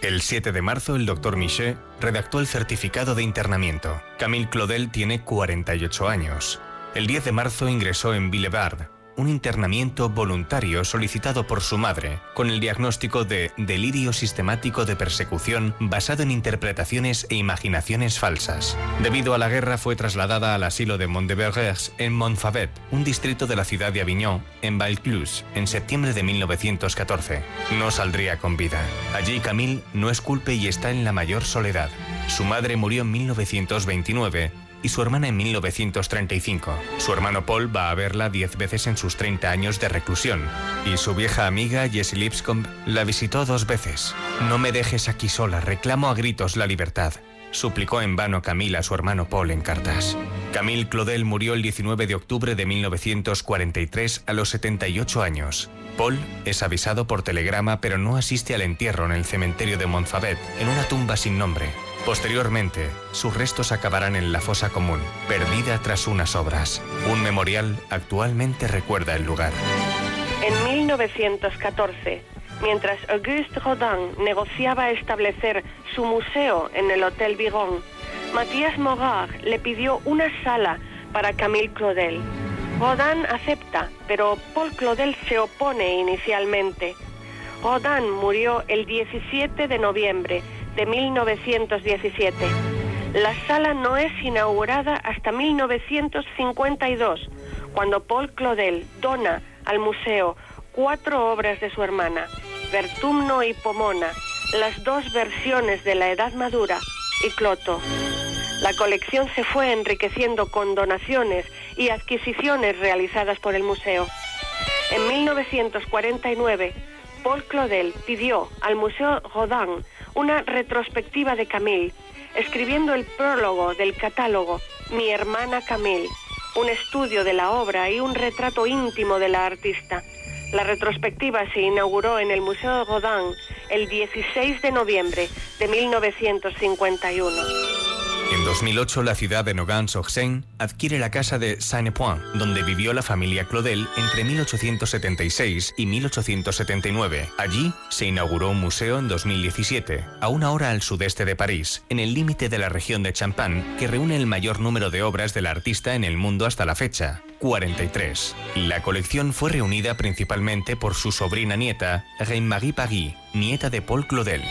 El 7 de marzo, el doctor Miché redactó el certificado de internamiento. Camille Claudel tiene 48 años. El 10 de marzo ingresó en Villebard, un internamiento voluntario solicitado por su madre, con el diagnóstico de delirio sistemático de persecución basado en interpretaciones e imaginaciones falsas. Debido a la guerra fue trasladada al asilo de Montdevergers en Montfavet, un distrito de la ciudad de Avignon, en Vaucluse, en septiembre de 1914. No saldría con vida. Allí Camille no es culpe y está en la mayor soledad. Su madre murió en 1929 y su hermana en 1935. Su hermano Paul va a verla 10 veces en sus 30 años de reclusión y su vieja amiga Jessie Lipscomb la visitó dos veces. No me dejes aquí sola, reclamo a gritos la libertad. Suplicó en vano Camille a su hermano Paul en cartas. Camille Claudel murió el 19 de octubre de 1943 a los 78 años. Paul es avisado por telegrama pero no asiste al entierro en el cementerio de Montfavet, en una tumba sin nombre. Posteriormente, sus restos acabarán en la fosa común, perdida tras unas obras. Un memorial actualmente recuerda el lugar. En 1914, mientras Auguste Rodin negociaba establecer su museo en el Hotel Vigon, Mathias Morard le pidió una sala para Camille Claudel. Rodin acepta, pero Paul Claudel se opone inicialmente. Rodin murió el 17 de noviembre de 1917. La sala no es inaugurada hasta 1952, cuando Paul Claudel dona al museo cuatro obras de su hermana, Vertumno y Pomona, las dos versiones de la Edad Madura y Cloto. La colección se fue enriqueciendo con donaciones y adquisiciones realizadas por el museo. En 1949, Paul Claudel pidió al Museo Rodin una retrospectiva de Camille, escribiendo el prólogo del catálogo Mi hermana Camille, un estudio de la obra y un retrato íntimo de la artista. La retrospectiva se inauguró en el Museo Rodin el 16 de noviembre de 1951. En 2008, la ciudad de Nogent-sur-Seine adquiere la casa de Saint-Point, donde vivió la familia Claudel entre 1876 y 1879. Allí se inauguró un museo en 2017, a una hora al sudeste de París, en el límite de la región de Champagne, que reúne el mayor número de obras del artista en el mundo hasta la fecha, 43. La colección fue reunida principalmente por su sobrina nieta, Reine-Marie Paris, nieta de Paul Claudel.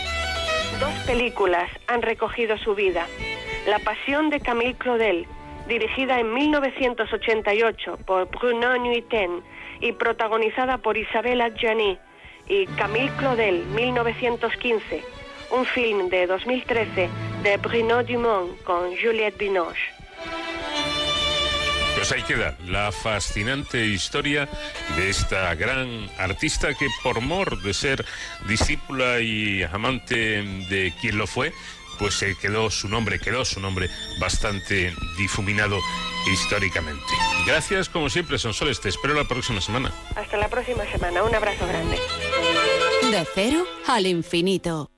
Dos películas han recogido su vida. La Pasión de Camille Claudel, dirigida en 1988 por Bruno Nuiten y protagonizada por Isabella Gianni, y Camille Claudel, 1915, un film de 2013 de Bruno Dumont con Juliette Binoche. Pues ahí queda la fascinante historia de esta gran artista que por mor de ser discípula y amante de quien lo fue, pues se quedó su nombre, quedó su nombre bastante difuminado históricamente. Gracias como siempre, Sonsoles, te espero la próxima semana. Hasta la próxima semana, un abrazo grande. De cero al infinito.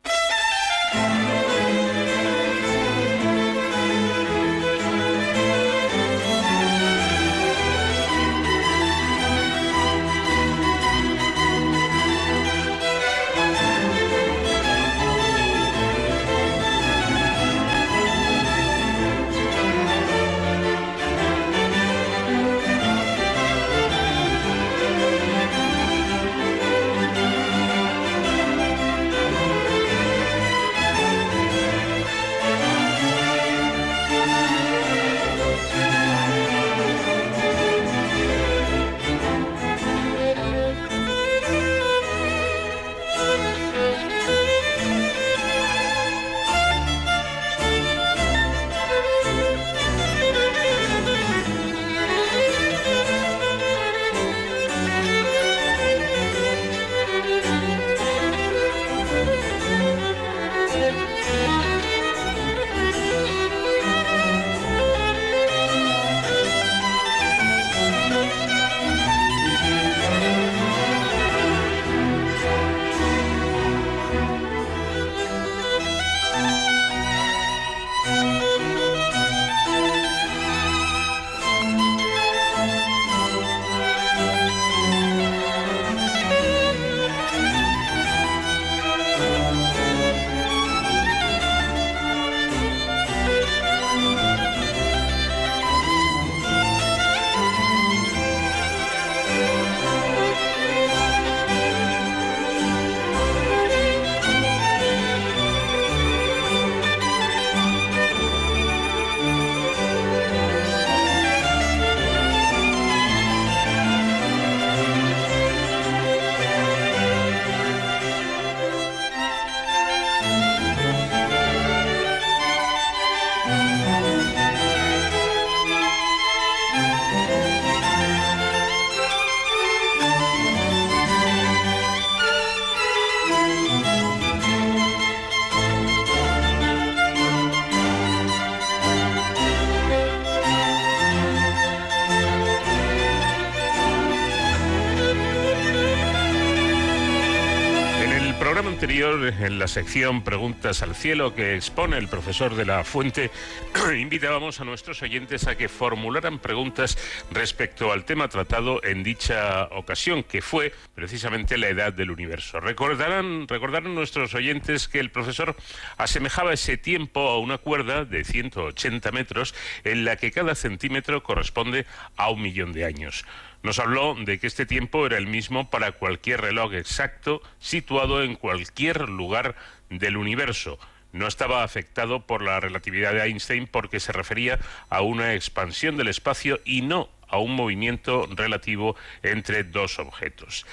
En la sección Preguntas al Cielo que expone el profesor de la Fuente, *clears throat* invitábamos a nuestros oyentes a que formularan preguntas respecto al tema tratado en dicha ocasión, que fue precisamente la edad del universo. Recordarán, recordarán nuestros oyentes que el profesor asemejaba ese tiempo a una cuerda de 180 metros en la que cada centímetro corresponde a un millón de años. Nos habló de que este tiempo era el mismo para cualquier reloj exacto situado en cualquier lugar del universo. No estaba afectado por la relatividad de Einstein porque se refería a una expansión del espacio y no a un movimiento relativo entre dos objetos.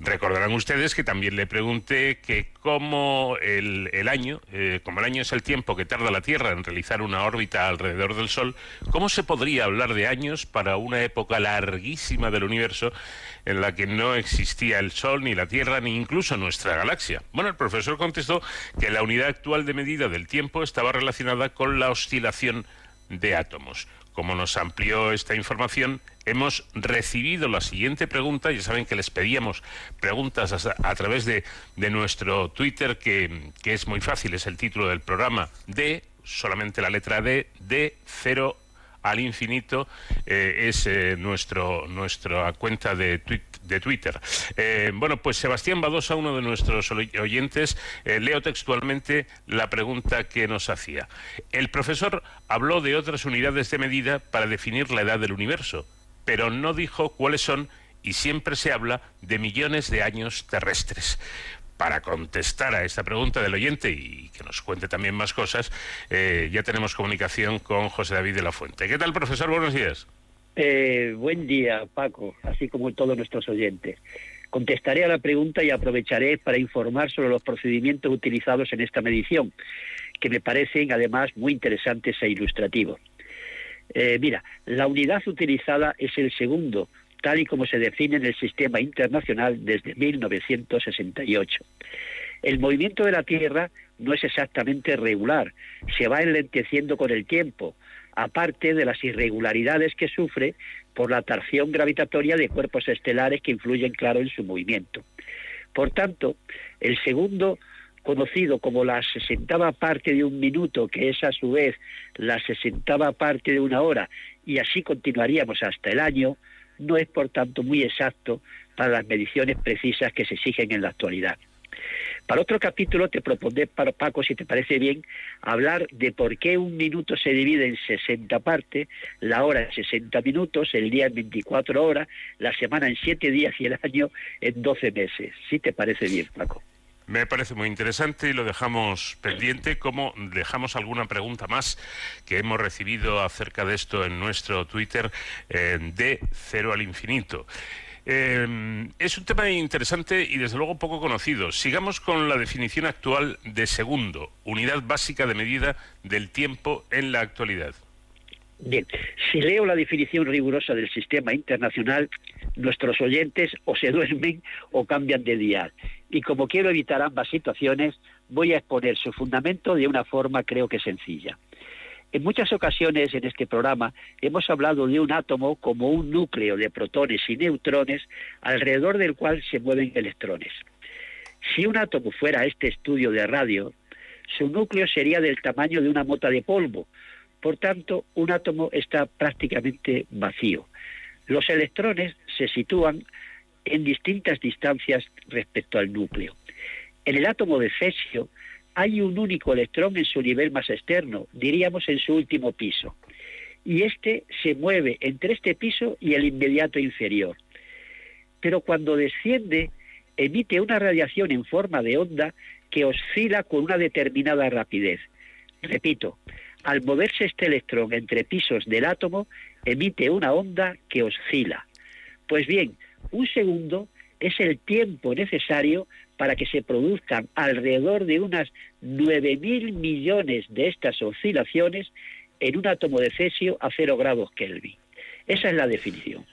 Recordarán ustedes que también le pregunté que cómo el, año, eh, como el año es el tiempo que tarda la Tierra en realizar una órbita alrededor del Sol, ¿cómo se podría hablar de años para una época larguísima del universo en la que no existía el Sol, ni la Tierra, ni incluso nuestra galaxia? Bueno, el profesor contestó que la unidad actual de medida del tiempo estaba relacionada con la oscilación de átomos como nos amplió esta información, hemos recibido la siguiente pregunta. Ya saben que les pedíamos preguntas a, través de, nuestro Twitter, que, es muy fácil, es el título del programa, de solamente la letra D, de cero al infinito, eh, es eh, nuestro, nuestra cuenta de de Twitter. Eh, bueno, pues Sebastián Badosa, uno de nuestros oyentes, leo textualmente la pregunta que nos hacía. El profesor habló de otras unidades de medida para definir la edad del universo, pero no dijo cuáles son y siempre se habla de millones de años terrestres. Para contestar a esta pregunta del oyente y que nos cuente también más cosas, eh, ya tenemos comunicación con José David de la Fuente. ¿Qué tal, profesor? Buenos días. Eh, buen día, Paco, así como todos nuestros oyentes. Contestaré a la pregunta y aprovecharé para informar sobre los procedimientos utilizados en esta medición, que me parecen además muy interesantes e ilustrativos. Eh, mira, la unidad utilizada es el segundo, tal y como se define en el sistema internacional desde 1968. El movimiento de la Tierra no es exactamente regular, se va enlenteciendo con el tiempo, aparte de las irregularidades que sufre por la atracción gravitatoria de cuerpos estelares que influyen, claro, en su movimiento. Por tanto, el segundo, conocido como la sesentava parte de un minuto, que es a su vez la sesentava parte de una hora, y así continuaríamos hasta el año, no es por tanto muy exacto para las mediciones precisas que se exigen en la actualidad. Para otro capítulo te propondré, Paco, si te parece bien, hablar de por qué un minuto se divide en 60 partes, la hora en 60 minutos, el día en 24 horas, la semana en 7 días y el año en 12 meses. Si te parece bien, Paco. Me parece muy interesante y lo dejamos pendiente, como dejamos alguna pregunta más que hemos recibido acerca de esto en nuestro Twitter eh, de Cero al Infinito. Em, es un tema interesante y desde luego poco conocido. Sigamos con la definición actual de segundo, unidad básica de medida del tiempo en la actualidad. Bien, si leo la definición rigurosa del sistema internacional, nuestros oyentes o se duermen o cambian de día. Y como quiero evitar ambas situaciones, voy a exponer su fundamento de una forma creo que sencilla. En muchas ocasiones en este programa hemos hablado de un átomo como un núcleo de protones y neutrones alrededor del cual se mueven electrones. Si un átomo fuera este estudio de radio, su núcleo sería del tamaño de una mota de polvo. Por tanto, un átomo está prácticamente vacío. Los electrones se sitúan en distintas distancias respecto al núcleo. En el átomo de cesio hay un único electrón en su nivel más externo, diríamos en su último piso. Y este se mueve entre este piso y el inmediato inferior. Pero cuando desciende, emite una radiación en forma de onda que oscila con una determinada rapidez. Repito, al moverse este electrón entre pisos del átomo, emite una onda que oscila. Pues bien, un segundo es el tiempo necesario para que se produzcan alrededor de unas 9.000 millones de estas oscilaciones en un átomo de cesio a 0 grados Kelvin. Esa es la definición.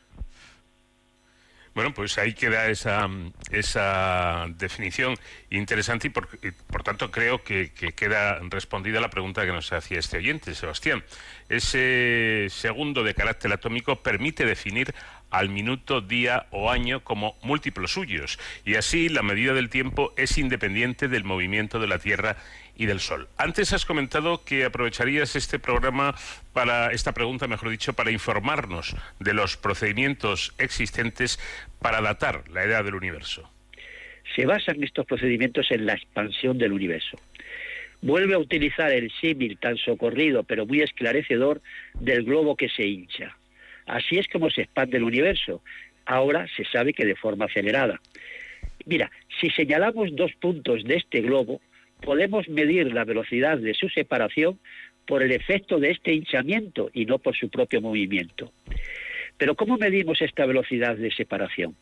Bueno, pues ahí queda esa, esa definición interesante y por, por tanto creo que, que, queda respondida la pregunta que nos hacía este oyente, Sebastián. Ese segundo de carácter atómico permite definir al minuto, día o año como múltiplos suyos y así la medida del tiempo es independiente del movimiento de la Tierra y del Sol. Antes has comentado que aprovecharías este programa para, esta pregunta, mejor dicho, para informarnos de los procedimientos existentes para datar la edad del universo. Se basan estos procedimientos en la expansión del universo. Vuelve a utilizar el símil tan socorrido pero muy esclarecedor del globo que se hincha. Así es como se expande el universo. Ahora se sabe que de forma acelerada. Mira, si señalamos dos puntos de este globo, podemos medir la velocidad de su separación por el efecto de este hinchamiento y no por su propio movimiento. Pero ¿cómo medimos esta velocidad de separación?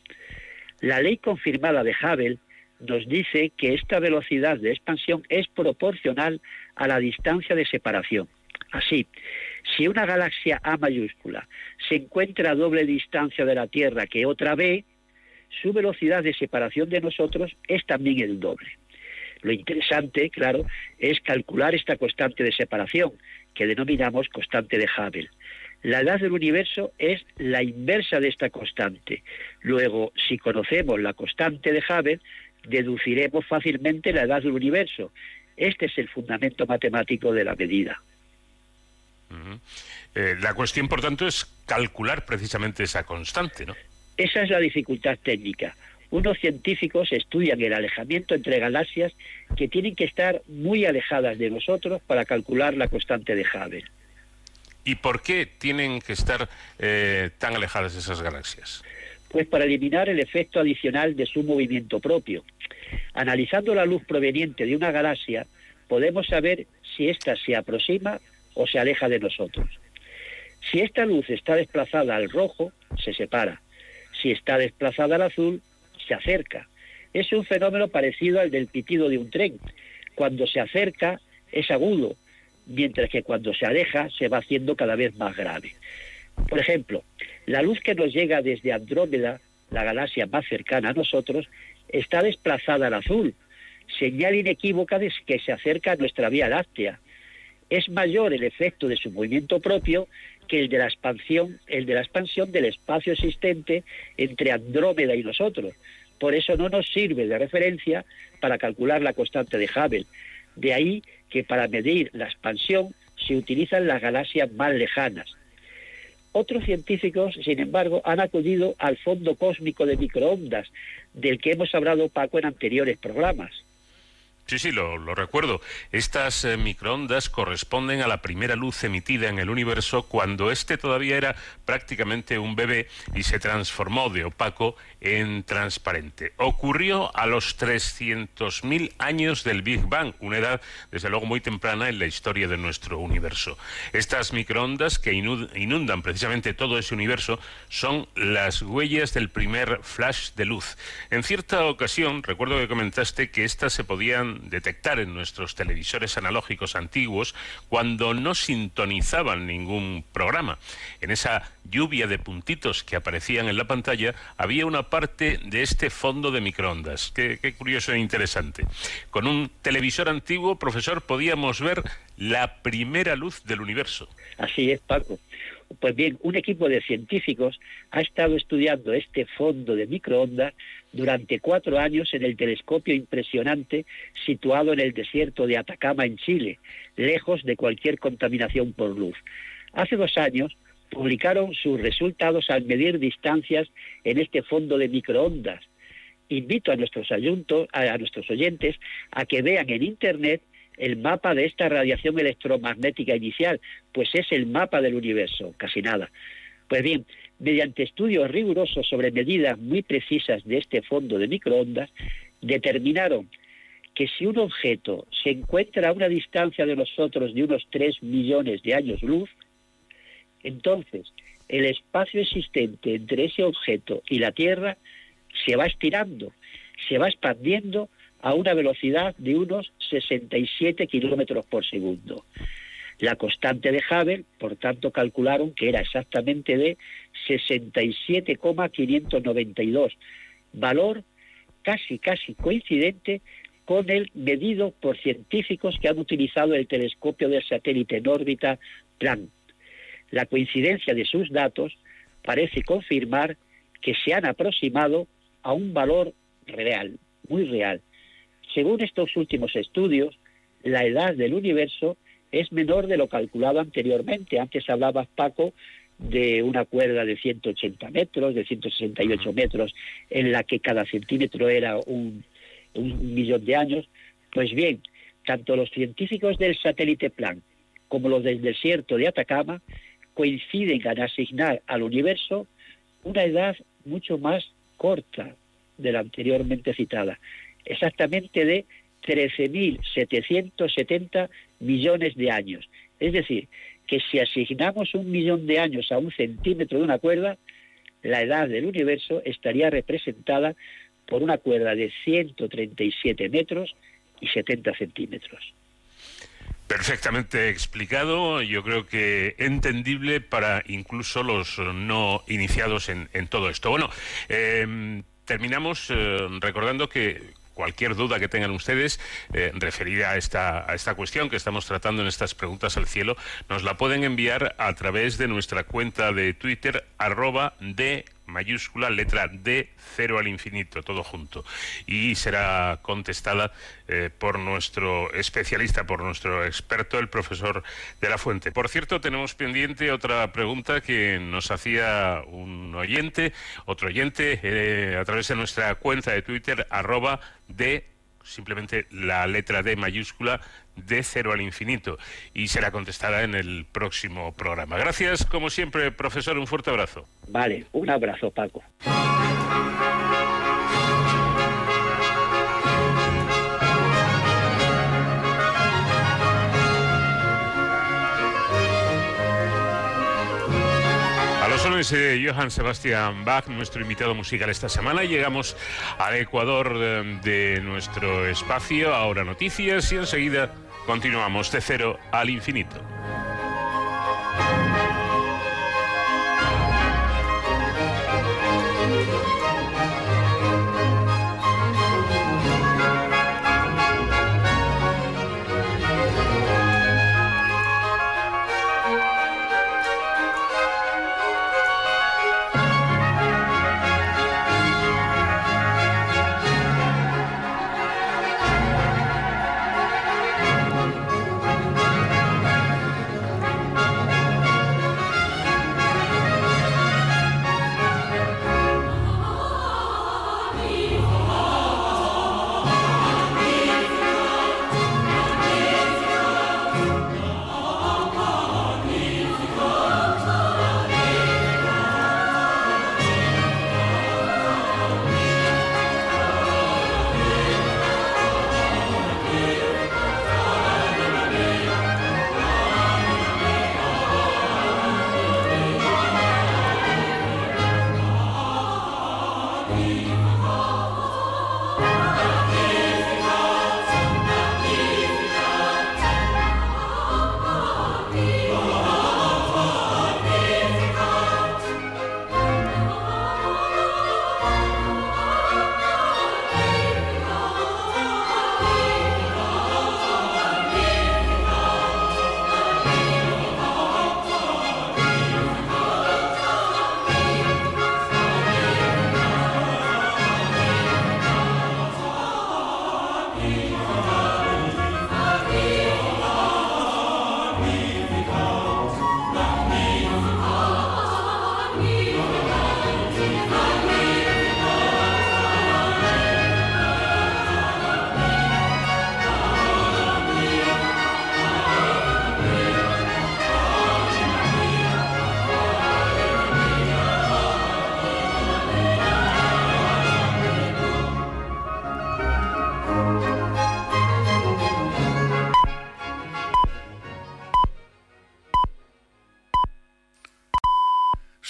La ley confirmada de Hubble nos dice que esta velocidad de expansión es proporcional a la distancia de separación. Así, si una galaxia A mayúscula se encuentra a doble distancia de la Tierra que otra B, su velocidad de separación de nosotros es también el doble. Lo interesante, claro, es calcular esta constante de separación, que denominamos constante de Hubble. La edad del universo es la inversa de esta constante. Luego, si conocemos la constante de Hubble, deduciremos fácilmente la edad del universo. Este es el fundamento matemático de la medida. Eh, la cuestión, por tanto, es calcular precisamente esa constante, ¿no? Esa es la dificultad técnica unos científicos estudian el alejamiento entre galaxias que tienen que estar muy alejadas de nosotros para calcular la constante de Hubble. ¿Y por qué tienen que estar eh, tan alejadas esas galaxias? Pues para eliminar el efecto adicional de su movimiento propio. Analizando la luz proveniente de una galaxia, podemos saber si ésta se aproxima o se aleja de nosotros. Si esta luz está desplazada al rojo, se separa. Si está desplazada al azul, se acerca. Es un fenómeno parecido al del pitido de un tren. Cuando se acerca es agudo, mientras que cuando se aleja se va haciendo cada vez más grave. Por ejemplo, la luz que nos llega desde Andrómeda, la galaxia más cercana a nosotros, está desplazada al azul, señal inequívoca de que se acerca a nuestra Vía Láctea. Es mayor el efecto de su movimiento propio que el de la expansión, el de la expansión del espacio existente entre Andrómeda y nosotros. Por eso no nos sirve de referencia para calcular la constante de Hubble. De ahí que para medir la expansión se utilizan las galaxias más lejanas. Otros científicos, sin embargo, han acudido al fondo cósmico de microondas, del que hemos hablado, Paco, en anteriores programas. Sí, sí, lo, recuerdo. Estas eh, microondas corresponden a la primera luz emitida en el universo cuando éste todavía era prácticamente un bebé y se transformó de opaco en transparente. Ocurrió a los 300.000 años del Big Bang, una edad desde luego muy temprana en la historia de nuestro universo. Estas microondas que inundan precisamente todo ese universo son las huellas del primer flash de luz. En cierta ocasión, recuerdo que comentaste que estas se podían detectar en nuestros televisores analógicos antiguos cuando no sintonizaban ningún programa. En esa lluvia de puntitos que aparecían en la pantalla había una parte de este fondo de microondas. Qué, qué curioso e interesante. Con un televisor antiguo, profesor, podíamos ver la primera luz del universo. Así es, Paco. Pues bien, un equipo de científicos ha estado estudiando este fondo de microondas durante cuatro años en el telescopio impresionante situado en el desierto de Atacama, en Chile, lejos de cualquier contaminación por luz. Hace dos años publicaron sus resultados al medir distancias en este fondo de microondas. Invito a nuestros, a nuestros oyentes a que vean en Internet el mapa de esta radiación electromagnética inicial, pues es el mapa del universo, casi nada. Pues bien, mediante estudios rigurosos sobre medidas muy precisas de este fondo de microondas, determinaron que si un objeto se encuentra a una distancia de nosotros de unos 3 millones de años luz, entonces el espacio existente entre ese objeto y la Tierra se va estirando, se va expandiendo a una velocidad de unos 67 kilómetros por segundo. La constante de Hubble, por tanto, calcularon que era exactamente de 67,592, valor casi, casi coincidente con el medido por científicos que han utilizado el telescopio del satélite en órbita Planck. La coincidencia de sus datos parece confirmar que se han aproximado a un valor real, muy real. Según estos últimos estudios, la edad del universo es menor de lo calculado anteriormente. Antes hablaba Paco de una cuerda de 180 metros, de 168 metros, en la que cada centímetro era un, un millón de años. Pues bien, tanto los científicos del satélite Planck como los del desierto de Atacama coinciden en asignar al universo una edad mucho más corta de la anteriormente citada, exactamente de 13.770 millones de años. Es decir, que si asignamos un millón de años a un centímetro de una cuerda, la edad del universo estaría representada por una cuerda de 137 metros y 70 centímetros. Perfectamente explicado, yo creo que entendible para incluso los no iniciados en, todo esto. Bueno, em, terminamos eh, recordando que cualquier duda que tengan ustedes eh, referida a esta, a esta cuestión que estamos tratando en estas preguntas al cielo, nos la pueden enviar a través de nuestra cuenta de Twitter, arroba de mayúscula, letra D, cero al infinito, todo junto. Y será contestada eh, por nuestro especialista, por nuestro experto, el profesor de la Fuente. Por cierto, tenemos pendiente otra pregunta que nos hacía un oyente, otro oyente, eh, a través de nuestra cuenta de Twitter, arroba D simplemente la letra D mayúscula de cero al infinito y será contestada en el próximo programa. Gracias, como siempre, profesor, un fuerte abrazo. Vale, un abrazo, Paco. Sones de Johann Sebastian Bach, nuestro invitado musical esta semana. Llegamos al Ecuador de, de nuestro espacio, ahora noticias y enseguida continuamos de cero al infinito.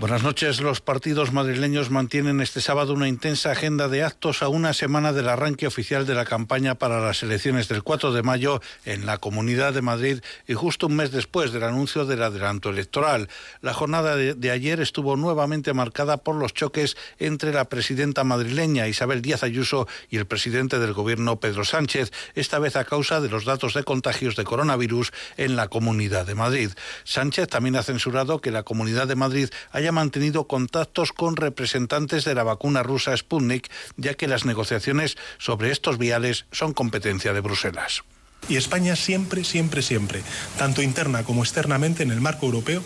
Buenas noches. Los partidos madrileños mantienen este sábado una intensa agenda de actos a una semana del arranque oficial de la campaña para las elecciones del 4 de mayo en la Comunidad de Madrid y justo un mes después del anuncio del adelanto electoral. La jornada de, de ayer estuvo nuevamente marcada por los choques entre la presidenta madrileña Isabel Díaz Ayuso y el presidente del gobierno Pedro Sánchez, esta vez a causa de los datos de contagios de coronavirus en la Comunidad de Madrid. Sánchez también ha censurado que la Comunidad de Madrid haya mantenido contactos con representantes de la vacuna rusa Sputnik, ya que las negociaciones sobre estos viales son competencia de Bruselas. Y España siempre, siempre, siempre, tanto interna como externamente en el marco europeo,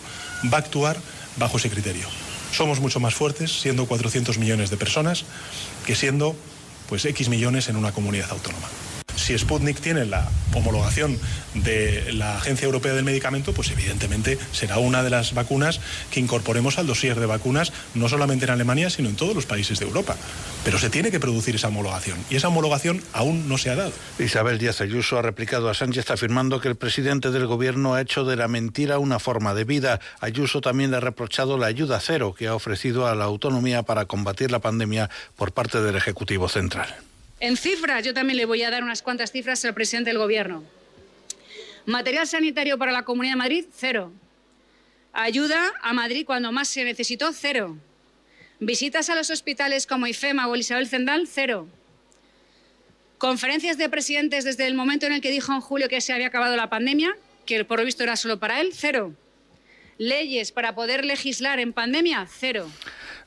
va a actuar bajo ese criterio. Somos mucho más fuertes siendo 400 millones de personas que siendo pues X millones en una comunidad autónoma. Si Sputnik tiene la homologación de la Agencia Europea del Medicamento, pues evidentemente será una de las vacunas que incorporemos al dossier de vacunas, no solamente en Alemania, sino en todos los países de Europa. Pero se tiene que producir esa homologación y esa homologación aún no se ha dado. Isabel Díaz Ayuso ha replicado a Sánchez afirmando que el presidente del gobierno ha hecho de la mentira una forma de vida. Ayuso también le ha reprochado la ayuda cero que ha ofrecido a la autonomía para combatir la pandemia por parte del Ejecutivo Central. En cifras, yo también le voy a dar unas cuantas cifras al presidente del Gobierno. Material sanitario para la Comunidad de Madrid, cero. Ayuda a Madrid cuando más se necesitó, cero. Visitas a los hospitales como IFEMA o Isabel Zendal, cero. Conferencias de presidentes desde el momento en el que dijo en julio que se había acabado la pandemia, que por lo visto era solo para él, cero. Leyes para poder legislar en pandemia, cero.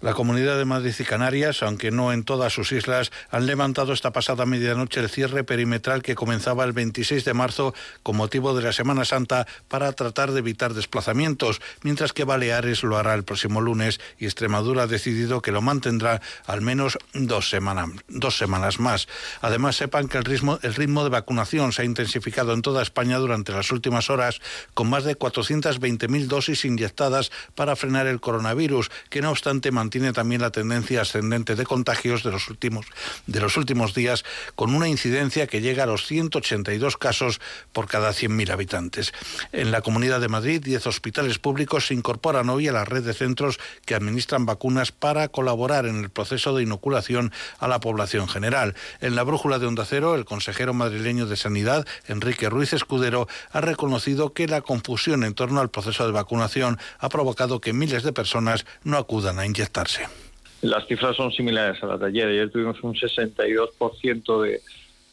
La Comunidad de Madrid y Canarias, aunque no en todas sus islas, han levantado esta pasada medianoche el cierre perimetral que comenzaba el 26 de marzo con motivo de la Semana Santa para tratar de evitar desplazamientos, mientras que Baleares lo hará el próximo lunes y Extremadura ha decidido que lo mantendrá al menos dos, semanas, dos semanas más. Además, sepan que el ritmo, el ritmo de vacunación se ha intensificado en toda España durante las últimas horas, con más de 420.000 dosis inyectadas para frenar el coronavirus, que no obstante mantiene también la tendencia ascendente de contagios de los últimos, de los últimos días, con una incidencia que llega a los 182 casos por cada 100.000 habitantes. En la Comunidad de Madrid, 10 hospitales públicos se incorporan hoy a la red de centros que administran vacunas para colaborar en el proceso de inoculación a la población general. En la brújula de Onda Cero, el consejero madrileño de Sanidad, Enrique Ruiz Escudero, ha reconocido que la confusión en torno al proceso de vacunación ha provocado que miles de personas no acudan a inyectar las cifras son similares a las de ayer. Ayer tuvimos un 62% de,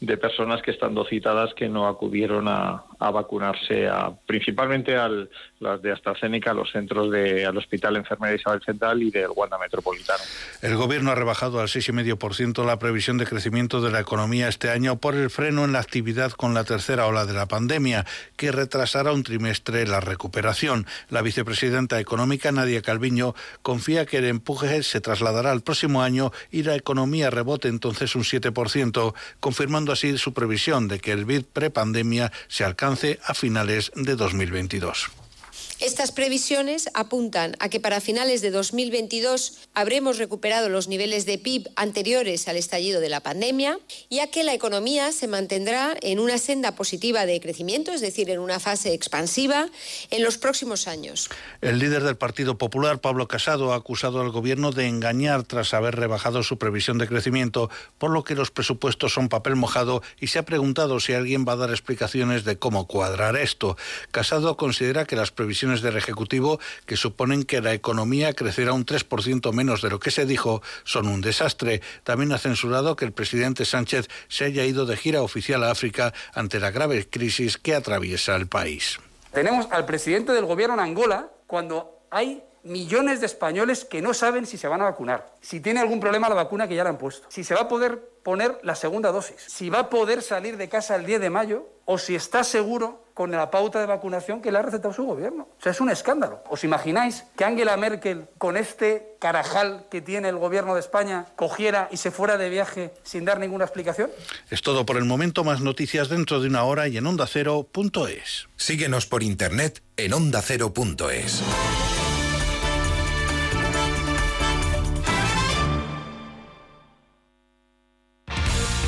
de personas que estando citadas que no acudieron a, a vacunarse a, principalmente al, las de AstraZeneca, a los centros de, al Hospital Enfermera Isabel Central y del Wanda Metropolitano. El Gobierno ha rebajado al 6,5% la previsión de crecimiento de la economía este año por el freno en la actividad con la tercera ola de la pandemia, que retrasará un trimestre la recuperación. La vicepresidenta económica, Nadia Calviño, confía que el empuje se trasladará al próximo año y la economía rebote entonces un 7%, confirmando así su previsión de que el BID prepandemia se alcance a finales de 2022. Estas previsiones apuntan a que para finales de 2022 habremos recuperado los niveles de PIB anteriores al estallido de la pandemia y a que la economía se mantendrá en una senda positiva de crecimiento, es decir, en una fase expansiva, en los próximos años. El líder del Partido Popular, Pablo Casado, ha acusado al Gobierno de engañar tras haber rebajado su previsión de crecimiento, por lo que los presupuestos son papel mojado y se ha preguntado si alguien va a dar explicaciones de cómo cuadrar esto. Casado considera que las previsiones del Ejecutivo, que suponen que la economía crecerá un 3% menos de lo que se dijo, son un desastre. También ha censurado que el presidente Sánchez se haya ido de gira oficial a África ante la grave crisis que atraviesa el país. Tenemos al presidente del gobierno en Angola cuando hay millones de españoles que no saben si se van a vacunar, si tiene algún problema la vacuna que ya le han puesto, si se va a poder poner la segunda dosis, si va a poder salir de casa el 10 de mayo o si está seguro con la pauta de vacunación que le ha recetado su gobierno. O sea, es un escándalo. ¿Os imagináis que Angela Merkel, con este carajal que tiene el gobierno de España, cogiera y se fuera de viaje sin dar ninguna explicación? Es todo por el momento. Más noticias dentro de una hora y en ondacero.es. Síguenos por internet en ondacero.es.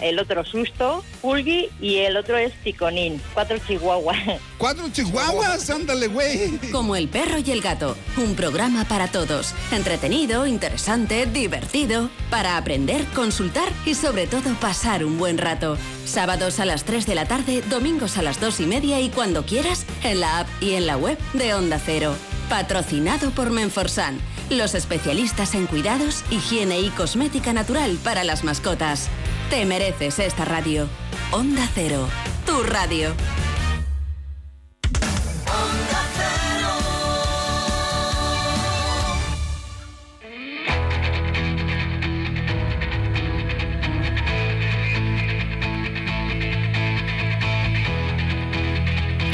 el otro Susto, Pulgi y el otro es Ticonín. Cuatro chihuahuas. *laughs* ¿Cuatro chihuahuas? Ándale, güey. Como el perro y el gato, un programa para todos. Entretenido, interesante, divertido, para aprender, consultar y sobre todo pasar un buen rato. Sábados a las 3 de la tarde, domingos a las 2 y media y cuando quieras, en la app y en la web de Onda Cero. Patrocinado por Menforsan, los especialistas en cuidados, higiene y cosmética natural para las mascotas. Te mereces esta radio. Onda Cero, tu radio.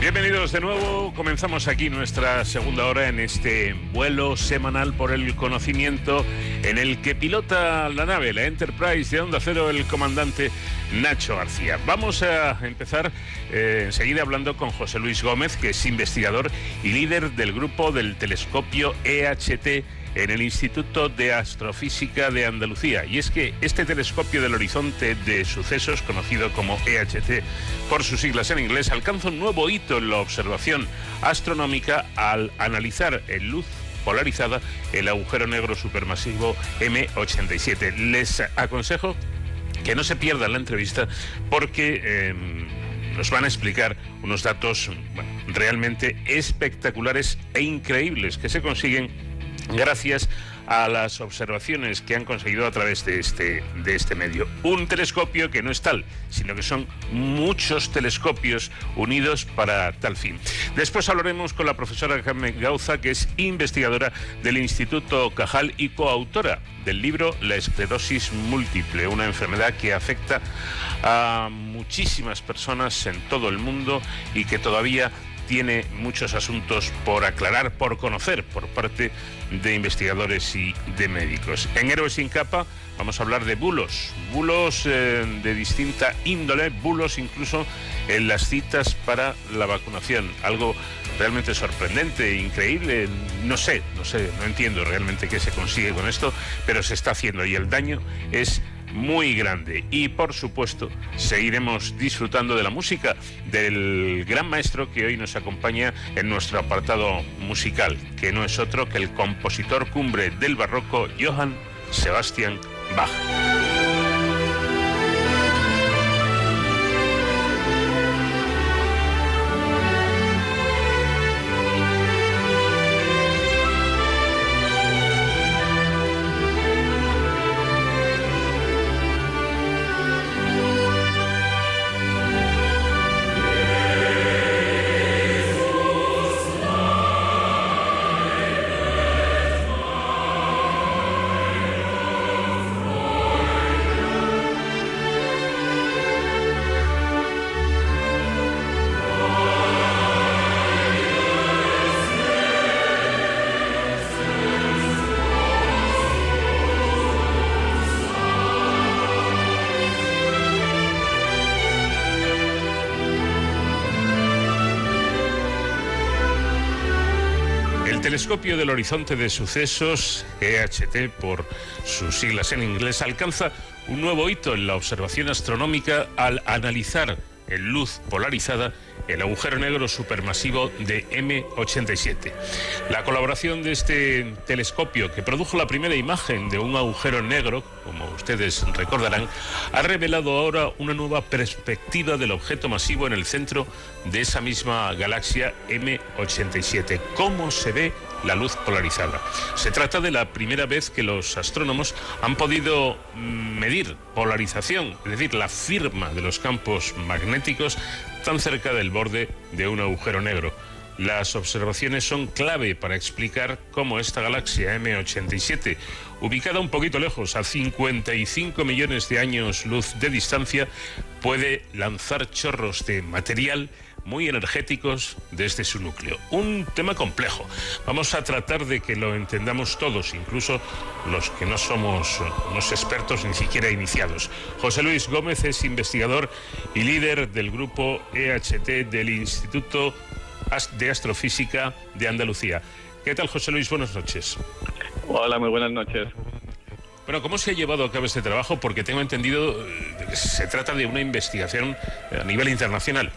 Bienvenidos de nuevo. Comenzamos aquí nuestra segunda hora en este vuelo semanal por el conocimiento en el que pilota la nave, la Enterprise de Onda Cero, el comandante Nacho García. Vamos a empezar eh, enseguida hablando con José Luis Gómez, que es investigador y líder del grupo del telescopio EHT en el Instituto de Astrofísica de Andalucía. Y es que este telescopio del horizonte de sucesos, conocido como EHT por sus siglas en inglés, alcanza un nuevo hito en la observación astronómica al analizar en luz polarizada el agujero negro supermasivo M87. Les aconsejo que no se pierdan la entrevista porque... Eh, nos van a explicar unos datos realmente espectaculares e increíbles que se consiguen gracias a las observaciones que han conseguido a través de este, de este medio. Un telescopio que no es tal, sino que son muchos telescopios unidos para tal fin. Después hablaremos con la profesora Carmen Gauza, que es investigadora del Instituto Cajal y coautora del libro La esclerosis múltiple, una enfermedad que afecta a muchísimas personas en todo el mundo y que todavía tiene muchos asuntos por aclarar, por conocer por parte de investigadores y de médicos. En Héroes sin capa vamos a hablar de bulos, bulos eh, de distinta índole, bulos incluso en las citas para la vacunación, algo realmente sorprendente, increíble, no sé, no sé, no entiendo realmente qué se consigue con esto, pero se está haciendo y el daño es muy grande. Y por supuesto, seguiremos disfrutando de la música del gran maestro que hoy nos acompaña en nuestro apartado musical, que no es otro que el compositor cumbre del barroco Johann Sebastian Bach. Del horizonte de sucesos, EHT por sus siglas en inglés, alcanza un nuevo hito en la observación astronómica al analizar en luz polarizada el agujero negro supermasivo de M87. La colaboración de este telescopio, que produjo la primera imagen de un agujero negro, como ustedes recordarán, ha revelado ahora una nueva perspectiva del objeto masivo en el centro de esa misma galaxia M87. ¿Cómo se ve la luz polarizada? Se trata de la primera vez que los astrónomos han podido medir polarización, es decir, la firma de los campos magnéticos tan cerca del borde de un agujero negro. Las observaciones son clave para explicar cómo esta galaxia M87, ubicada un poquito lejos, a 55 millones de años luz de distancia, puede lanzar chorros de material muy energéticos desde su núcleo. Un tema complejo. Vamos a tratar de que lo entendamos todos, incluso los que no somos unos expertos ni siquiera iniciados. José Luis Gómez es investigador y líder del grupo EHT del Instituto de Astrofísica de Andalucía. ¿Qué tal, José Luis? Buenas noches. Hola, muy buenas noches. Bueno, ¿cómo se ha llevado a cabo este trabajo? Porque tengo entendido que se trata de una investigación a nivel internacional.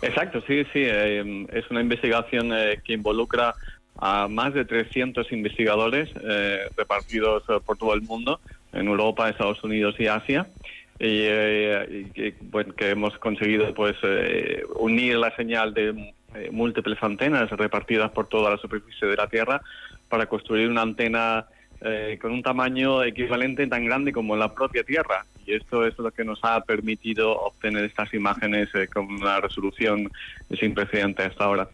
Exacto, sí, sí. Eh, es una investigación eh, que involucra a más de 300 investigadores eh, repartidos por todo el mundo, en Europa, Estados Unidos y Asia. Y, bueno, que hemos conseguido pues unir la señal de múltiples antenas repartidas por toda la superficie de la Tierra para construir una antena eh, con un tamaño equivalente tan grande como la propia Tierra. Y esto es lo que nos ha permitido obtener estas imágenes eh, con una resolución sin precedente hasta ahora.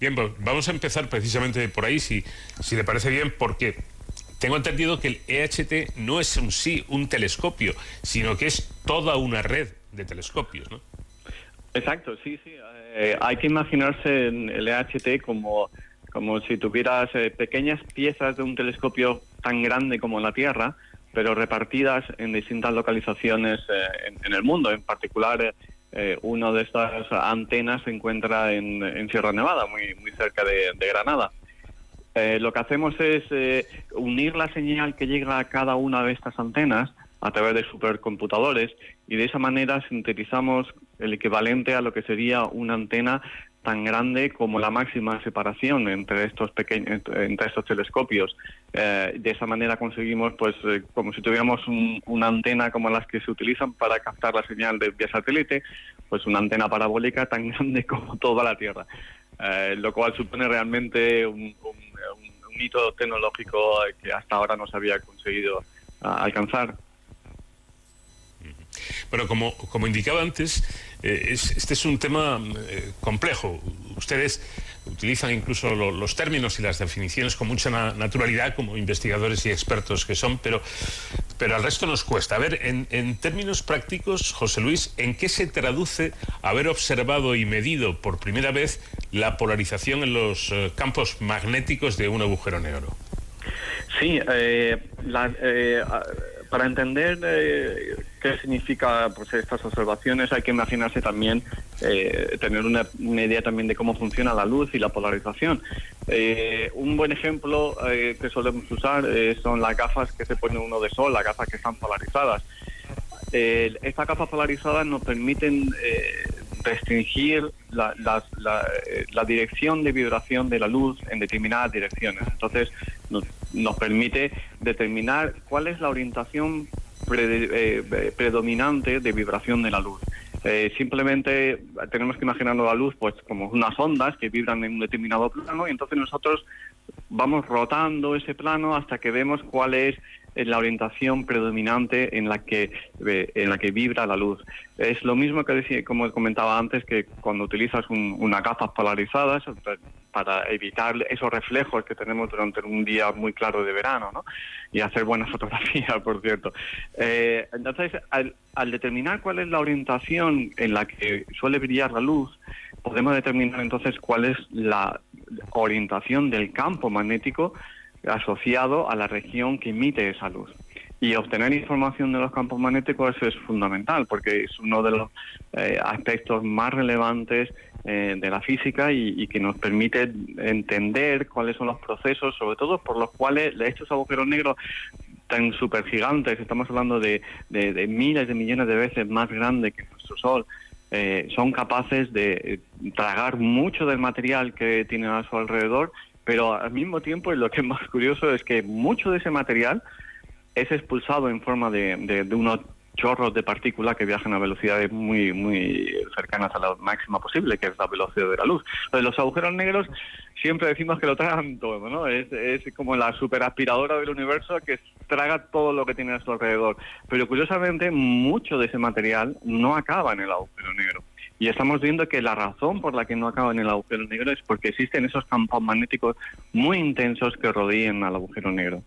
Bien, pues vamos a empezar precisamente por ahí, si, si le parece bien, porque tengo entendido que el EHT no es un sí un telescopio, sino que es toda una red de telescopios, ¿no? Exacto, sí, sí. Eh, hay que imaginarse el EHT como como si tuvieras eh, pequeñas piezas de un telescopio tan grande como la Tierra, pero repartidas en distintas localizaciones eh, en, el mundo. En particular, eh, una de estas antenas se encuentra en, Sierra Nevada, muy, muy cerca de, Granada. lo que hacemos es unir la señal que llega a cada una de estas antenas a través de supercomputadores y de esa manera sintetizamos el equivalente a lo que sería una antena tan grande como la máxima separación entre estos pequeños entre estos telescopios. Eh, de esa manera conseguimos pues eh, como si tuviéramos una antena como las que se utilizan para captar la señal de vía satélite pues una antena parabólica tan *laughs* grande como toda la Tierra. Eh, lo cual supone realmente un, hito tecnológico que hasta ahora no se había conseguido ah, alcanzar. Bueno, como, como indicaba antes, eh, este es un tema eh, complejo. Ustedes utilizan incluso los términos y las definiciones con mucha naturalidad como investigadores y expertos que son, pero, pero al resto nos cuesta. A ver, en, términos prácticos, José Luis, ¿en qué se traduce haber observado y medido por primera vez la polarización en los eh, campos magnéticos de un agujero negro? Sí, la, para entender eh, qué significa pues, estas observaciones hay que imaginarse también eh, tener una, idea también de cómo funciona la luz y la polarización. Eh, un buen ejemplo que solemos usar son las gafas que se pone uno de sol, las gafas que están polarizadas. estas gafas polarizadas nos permiten restringir la, la, dirección de vibración de la luz en determinadas direcciones. Entonces, nos, nos permite determinar cuál es la orientación eh, predominante de vibración de la luz. Eh, simplemente tenemos que imaginarnos la luz pues como unas ondas que vibran en un determinado plano y entonces nosotros vamos rotando ese plano hasta que vemos cuál es la orientación predominante en la que eh, en la que vibra la luz. Es lo mismo que decía, como comentaba antes, que cuando utilizas unas gafas polarizadas para evitar esos reflejos que tenemos durante un día muy claro de verano, ¿no? Y hacer buenas *laughs* fotografías, por cierto. Eh, entonces, al, al determinar cuál es la orientación en la que suele brillar la luz, podemos determinar entonces cuál es la orientación del campo magnético asociado a la región que emite esa luz. Y obtener información de los campos magnéticos es fundamental porque es uno de los eh, aspectos más relevantes eh, de la física y, que nos permite entender cuáles son los procesos, sobre todo por los cuales estos agujeros negros tan supergigantes, estamos hablando de, miles de millones de veces más grandes que nuestro Sol, eh, son capaces de tragar mucho del material que tienen a su alrededor pero al mismo tiempo, lo que es más curioso es que mucho de ese material es expulsado en forma de, de, unos chorros de partículas que viajan a velocidades muy muy cercanas a la máxima posible, que es la velocidad de la luz. Los agujeros negros siempre decimos que lo tragan todo, ¿no? Es, es como la superaspiradora del universo que traga todo lo que tiene a su alrededor. Pero curiosamente, mucho de ese material no acaba en el agujero negro Y estamos viendo que la razón por la que no acaba en el agujero negro es porque existen esos campos magnéticos muy intensos que rodean al agujero negro.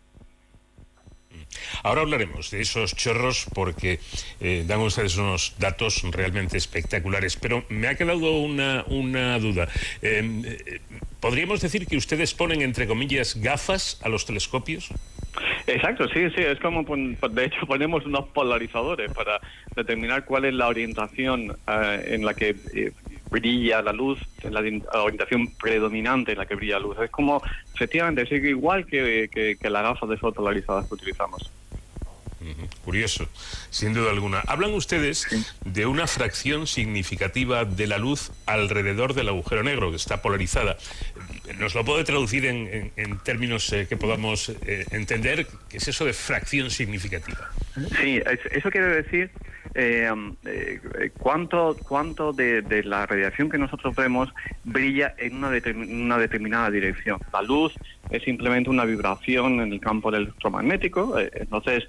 Ahora hablaremos de esos chorros porque eh, dan ustedes unos datos realmente espectaculares, pero me ha quedado una, una duda. Em, eh, ¿Podríamos decir que ustedes ponen, entre comillas, gafas a los telescopios? Exacto, sí, sí, es como, de hecho, *laughs* ponemos unos polarizadores para determinar cuál es la orientación eh, en la que eh, brilla la luz, la orientación predominante en la que brilla la luz. Es como, efectivamente, es igual que, que, que las gafas de sol polarizadas que utilizamos. Curioso, sin duda alguna. Hablan ustedes de una fracción significativa de la luz alrededor del agujero negro, que está polarizada. ¿Nos lo puede traducir en, términos eh, que podamos eh, entender? ¿Qué es eso de fracción significativa? Sí, eso quiere decir eh, cuánto, cuánto de, la radiación que nosotros vemos brilla en una, determinada dirección. La luz es simplemente una vibración en el campo electromagnético, entonces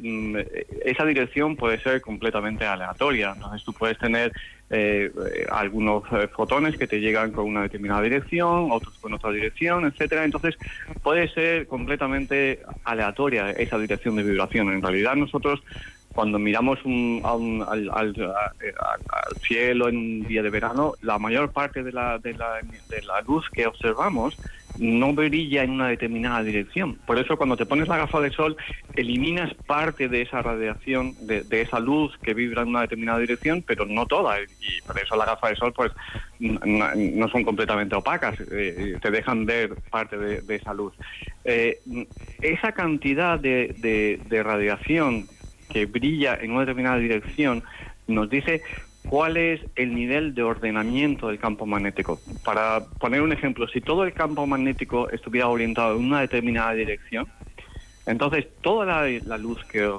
mm, esa dirección puede ser completamente aleatoria. Entonces tú puedes tener eh, algunos eh, fotones que te llegan con una determinada dirección, otros con otra dirección, etcétera. Entonces puede ser completamente aleatoria esa dirección de vibración. En realidad nosotros cuando miramos al, al, cielo en un día de verano, la mayor parte de la, de la, de la luz que observamos no brilla en una determinada dirección. Por eso cuando te pones la gafa de sol, eliminas parte de esa radiación, de, esa luz que vibra en una determinada dirección, pero no toda. Y por eso la gafa de sol pues no, son completamente opacas, eh, te dejan ver parte de, esa luz. Eh, esa cantidad de, de radiación que brilla en una determinada dirección nos dice cuál es el nivel de ordenamiento del campo magnético. Para poner un ejemplo, si todo el campo magnético estuviera orientado en una determinada dirección, entonces toda la, luz que,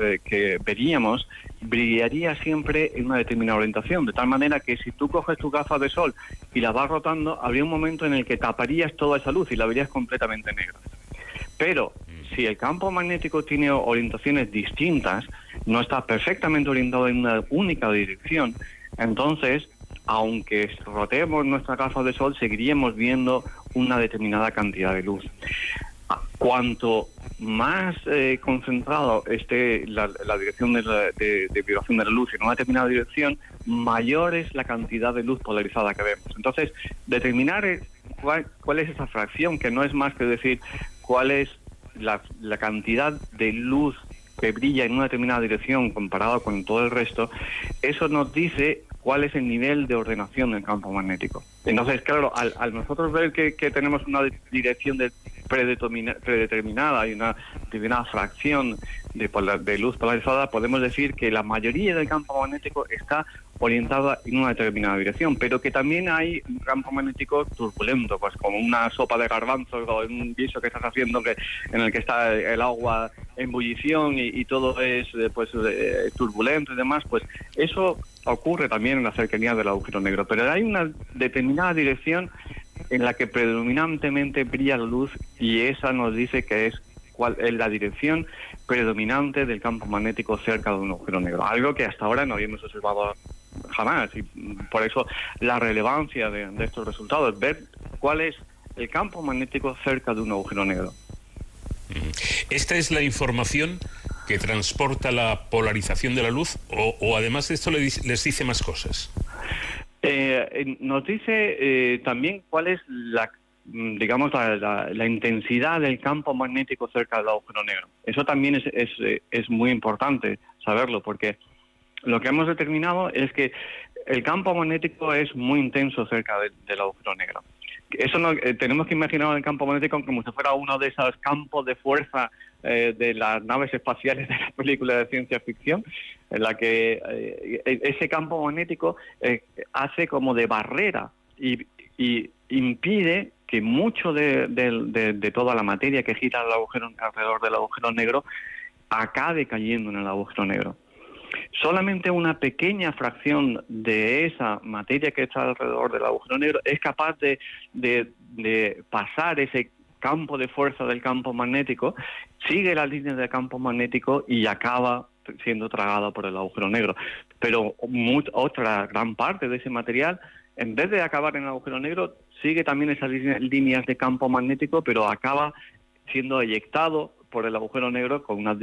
eh, que veríamos brillaría siempre en una determinada orientación, de tal manera que si tú coges tu gafa de sol y la vas rotando, habría un momento en el que taparías toda esa luz y la verías completamente negra. Pero si el campo magnético tiene orientaciones distintas, no está perfectamente orientado en una única dirección, entonces, aunque rotemos nuestra gafa de sol, seguiríamos viendo una determinada cantidad de luz. Cuanto más eh, concentrado esté la, dirección de, de, vibración de la luz en una determinada dirección, mayor es la cantidad de luz polarizada que vemos. Entonces, determinar eh, cuál es esa fracción, que no es más que decir cuál es la, cantidad de luz que brilla en una determinada dirección comparado con todo el resto, eso nos dice cuál es el nivel de ordenación del campo magnético. Entonces, claro, al, nosotros ver que, tenemos una dirección de predeterminada y una determinada fracción de, de luz polarizada, podemos decir que la mayoría del campo magnético está orientada en una determinada dirección, pero que también hay un campo magnético turbulento, pues como una sopa de garbanzos o un guiso que estás haciendo que, en el que está el agua en ebullición y, todo es eh, pues eh, turbulento y demás, pues eso ocurre también en la cercanía del agujero negro, pero hay una determinada dirección en la que predominantemente brilla la luz y esa nos dice que es cuál es la dirección predominante del campo magnético cerca de un agujero negro, algo que hasta ahora no habíamos observado jamás. Y por eso la relevancia de, estos resultados, ver cuál es el campo magnético cerca de un agujero negro. Esta es la información que transporta la polarización de la luz o, además de esto les, dice más cosas. Eh, nos dice eh, también cuál es la digamos la, intensidad del campo magnético cerca del agujero negro. Eso también es, es, es muy importante saberlo porque lo que hemos determinado es que el campo magnético es muy intenso cerca del agujero negro. Eso no, eh, tenemos que imaginar el campo magnético como si fuera uno de esos campos de fuerza eh, de las naves espaciales de las películas de ciencia ficción, en la que eh, e, ese campo magnético hace como de barrera y, impide que mucho de, de, toda la materia que gira alrededor del agujero negro acabe cayendo en el agujero negro solamente una pequeña fracción de esa materia que está alrededor del agujero negro es capaz de, pasar ese campo de fuerza del campo magnético, sigue la línea del campo magnético y acaba siendo tragada por el agujero negro. Pero otra gran parte de ese material, en vez de acabar en el agujero negro, sigue también esas líneas de campo magnético, pero acaba siendo eyectado por el agujero negro con unas,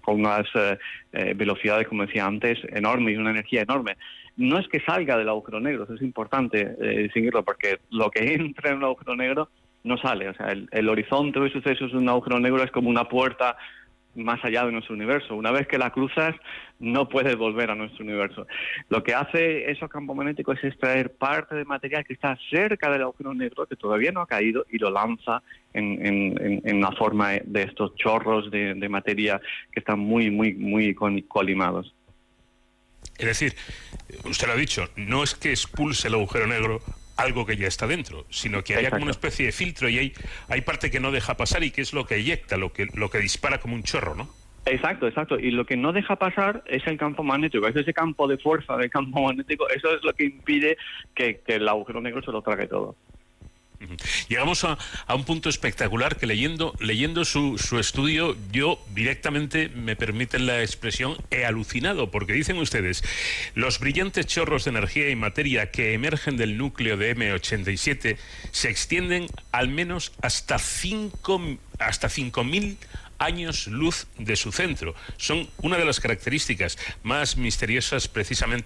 con unas eh, eh, velocidades, como decía antes, enormes y una energía enorme. No es que salga del agujero negro, eso es importante eh, distinguirlo, porque lo que *laughs* entra en un agujero negro no sale. O sea, el, el horizonte de sucesos de un agujero negro es como una puerta más allá de nuestro universo. Una vez que la cruzas, no puedes volver a nuestro universo. Lo que hace esos campos magnéticos es extraer parte de material que está cerca del agujero negro, que todavía no ha caído, y lo lanza en, en, la forma de estos chorros de, de, materia que están muy, muy, muy colimados. Es decir, usted lo ha dicho, no es que expulse el agujero negro algo que ya está dentro, sino que hay como una especie de filtro y hay, hay parte que no deja pasar y que es lo que eyecta, lo que, lo que dispara como un chorro, ¿no? Exacto, exacto. Y lo que no deja pasar es el campo magnético, es ese campo de fuerza del campo *laughs* magnético, eso es lo que impide que, que el agujero negro se lo trague todo. Llegamos a, un punto espectacular que leyendo, leyendo su, su, estudio, yo directamente, me permiten la expresión, he alucinado, porque dicen ustedes, los brillantes chorros de energía y materia que emergen del núcleo de M87 se extienden al menos hasta 5 hasta 5.000 años luz de su centro. Son una de las características más misteriosas precisamente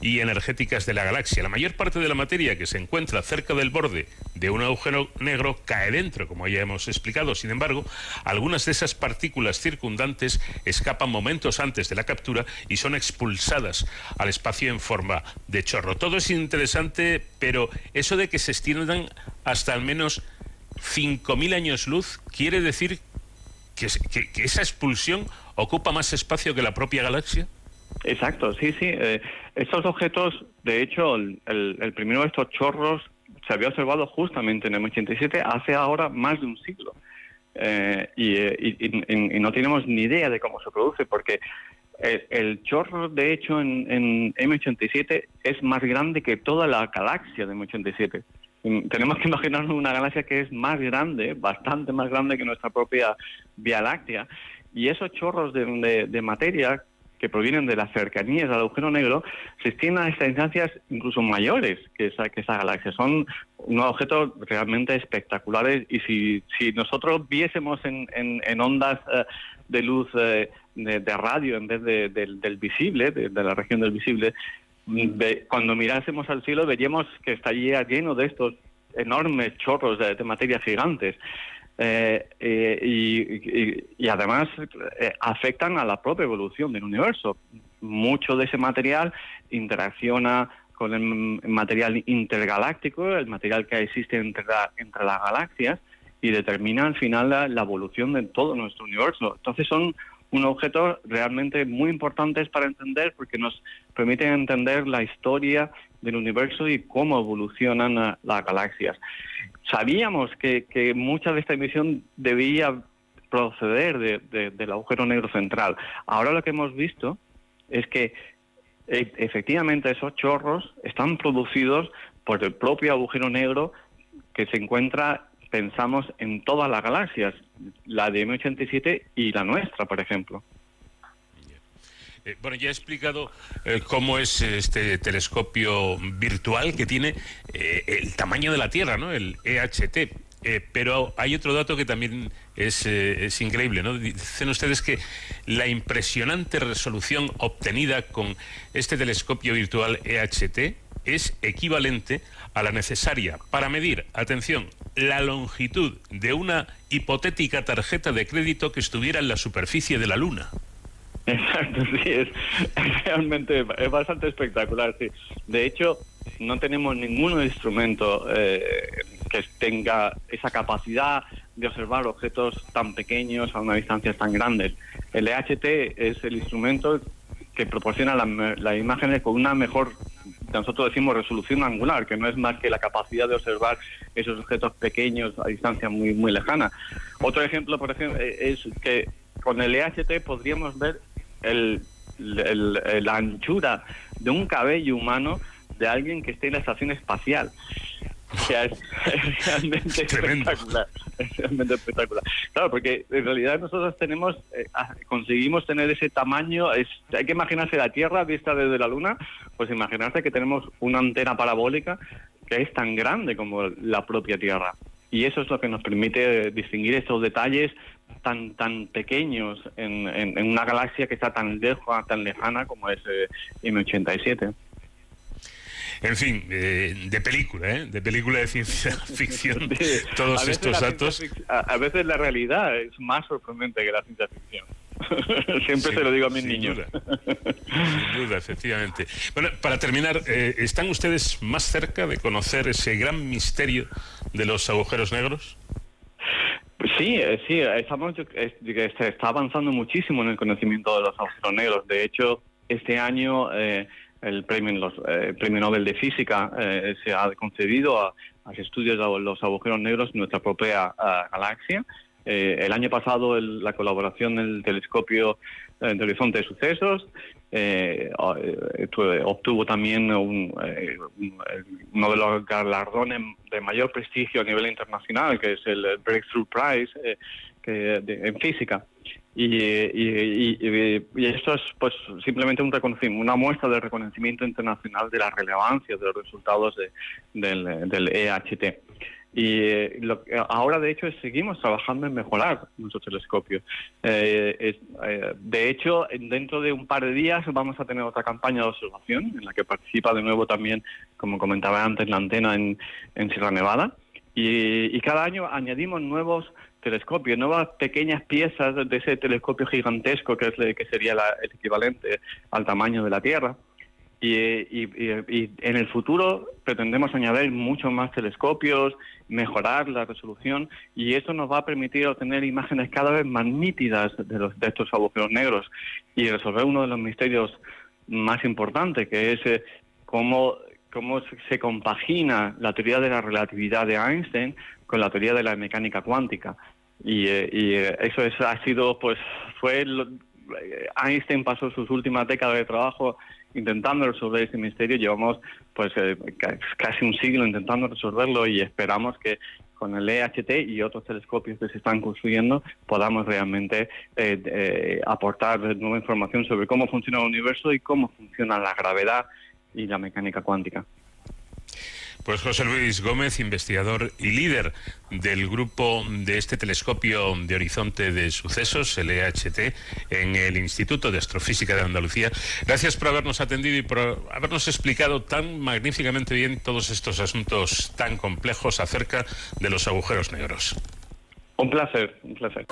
y energéticas de la galaxia. La mayor parte de la materia que se encuentra cerca del borde de un agujero negro cae dentro, como ya hemos explicado. Sin embargo, algunas de esas partículas circundantes escapan momentos antes de la captura y son expulsadas al espacio en forma de chorro. Todo es interesante, pero eso de que se extiendan hasta al menos 5.000 años luz quiere decir que, esa expulsión ocupa más espacio que la propia galaxia? Exacto, sí, sí. Eh, estos objetos, de hecho, el, primero de estos chorros se había observado justamente en el 87 hace ahora más de un siglo. Eh, eh, y, no tenemos ni idea de cómo se produce, porque el, chorro, de hecho, en, en, M87 es más grande que toda la galaxia de M87. Mm, tenemos que *laughs* imaginarnos una galaxia que es más grande, bastante más grande que nuestra propia Vía Láctea, y esos chorros de, materia que provienen de las cercanías del agujero negro se extienden a estas instancias incluso mayores que esa, que esa galaxia. Son unos objetos realmente espectaculares y si, nosotros viésemos en, en, ondas eh, de luz eh, de, radio en vez de, del visible, de, la región del visible, cuando mirásemos al cielo veríamos que estaría lleno de estos enormes chorros de, materia gigantes. Eh, y, además eh, afectan a la propia evolución del universo. Mucho de ese material interacciona con el material intergaláctico, el material que existe entre las galaxias, y determina al final la evolución de todo nuestro universo. Entonces son un objeto realmente muy importantes para entender porque nos permiten entender la historia del universo y cómo evolucionan las galaxias. Sabíamos que, mucha de esta emisión debía proceder del agujero negro central. Ahora lo que hemos visto es que e, efectivamente esos chorros están producidos por el propio agujero negro que se encuentra pensamos en todas las galaxias, la de M87 y la nuestra, por ejemplo. Eh, bueno, ya he explicado eh, cómo es este telescopio virtual que tiene eh, el tamaño de la Tierra, ¿no? El EHT. pero hay otro dato que también es, es, increíble, ¿no? Dicen ustedes que la impresionante resolución obtenida con este telescopio virtual EHT es equivalente a la necesaria para medir, atención, la longitud de una hipotética tarjeta de crédito que estuviera en la superficie de la Luna. Exacto, sí, es, realmente es bastante espectacular, sí. De hecho, no tenemos ningún instrumento eh, que tenga esa capacidad de observar objetos tan pequeños a una distancia tan grandes. El EHT es el instrumento que proporciona las imágenes con una mejor nosotros decimos resolución angular, que no es más que la capacidad de observar esos objetos pequeños a distancia muy, muy lejana. Otro ejemplo, por ejemplo, eh, es que con el EHT podríamos ver el, la anchura de un cabello humano de alguien que esté en la estación espacial. O sea, es, es realmente espectacular. Es realmente espectacular. Claro, porque en realidad nosotros tenemos, eh, ah, conseguimos tener ese tamaño. Es, hay que imaginarse la Tierra vista desde la Luna, pues imaginarse que tenemos una antena parabólica que es tan grande como la propia Tierra. Y eso es lo que nos permite distinguir estos detalles tan tan pequeños en, en- en una galaxia que está tan lejos, tan lejana como es eh, M87. En fin, eh, de película, ¿eh? De película de ciencia *laughs* ficción. Todos A veces estos datos. A, a veces la realidad es más sorprendente que la ciencia ficción. *laughs* Siempre Sí, se lo digo a mis sin niños. duda. *laughs* Sin duda, efectivamente. Bueno, para terminar, eh, ¿están ustedes más cerca de conocer ese gran misterio de los agujeros negros? Sí, eh, sí, estamos, es- que se está avanzando muchísimo en el conocimiento de los agujeros negros. De hecho, este año eh, el premio, los, eh, premio Nobel de Física eh, se ha concedido a, a los estudios de los agujeros negros en nuestra propia ah, galaxia. Eh, el año pasado el- la colaboración del telescopio eh, de horizonte de sucesos eh, eh, obtuvo también un, eh, un- eh, uno de los galardones de mayor prestigio a nivel internacional, que es el Breakthrough Prize eh, que- de- en física. Y, y- y- y- y esto es pues simplemente un reconocimiento, una muestra de reconocimiento internacional de la relevancia de los resultados de- del, del EHT. Y eh, lo ahora, de hecho, seguimos trabajando en mejorar nuestro telescopio. Eh, eh, de hecho, en- dentro de un par de días vamos a tener otra campaña de observación en la que participa de nuevo también, como comentaba antes, la antena en, en Sierra Nevada. Y, y cada año añadimos nuevos telescopios, nuevas pequeñas piezas de ese telescopio gigantesco que, es, que sería la- el equivalente al tamaño de la Tierra. Y, en el futuro pretendemos añadir muchos más telescopios, mejorar la resolución y eso nos va a permitir obtener imágenes cada vez más nítidas de, los, de estos agujeros negros y resolver uno de los misterios más importantes, que es eh, cómo, cómo se compagina la teoría de la relatividad de Einstein con la teoría de la mecánica cuántica. Y, eh, y, eso es, ha sido, pues, fue lo- Einstein pasó sus últimas décadas de trabajo intentando resolver ese misterio. Llevamos pues eh, ca- casi un siglo intentando resolverlo y esperamos que con el EHT y otros telescopios que se están construyendo podamos realmente eh, eh, aportar nueva información sobre cómo funciona el universo y cómo funciona la gravedad y la mecánica cuántica. Pues José Luis Gómez, investigador y líder del grupo de este telescopio de horizonte de sucesos, el EHT, en el Instituto de Astrofísica de Andalucía. Gracias por habernos atendido y por habernos explicado tan magníficamente bien todos estos asuntos tan complejos acerca de los agujeros negros. Un placer, un placer.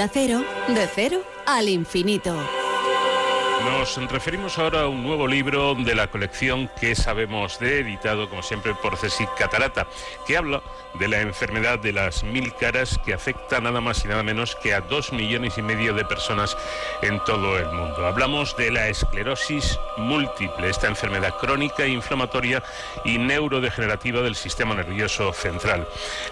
Onda Cero, de cero al infinito. Nos referimos ahora a un nuevo libro de la colección que sabemos de, editado como siempre por Ceci Catarata, que habla de la enfermedad de las mil caras que afecta nada más y nada menos que a dos millones y medio de personas en todo el mundo. Hablamos de la esclerosis múltiple, esta enfermedad crónica, inflamatoria y neurodegenerativa del sistema nervioso central.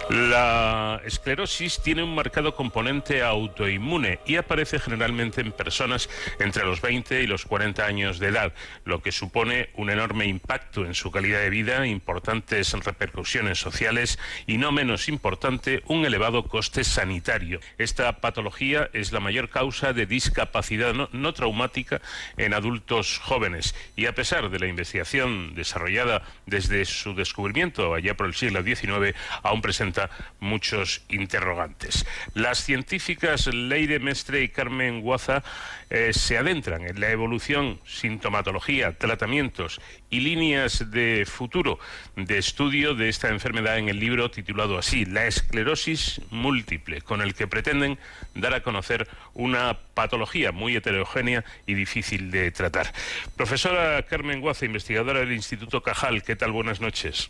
La esclerosis tiene un marcado componente autoinmune y aparece generalmente en personas entre los 20 y los 40 años de edad, lo que supone un enorme impacto en su calidad de vida, importantes repercusiones sociales y no menos importante, un elevado coste sanitario. Esta patología es la mayor causa de discapacidad no, traumática en adultos jóvenes y a pesar de la investigación desarrollada desde su descubrimiento allá por el siglo XIX, aún presenta muchos interrogantes. Las científicas Leire Mestre y Carmen Guaza eh, se adentran en la evolución, sintomatología, tratamientos y líneas de futuro de estudio de esta enfermedad en el libro titulado así, La esclerosis múltiple, con el que pretenden dar a conocer una patología muy heterogénea y difícil de tratar. Profesora Carmen Guaza, investigadora del Instituto Cajal, ¿qué tal? Buenas noches.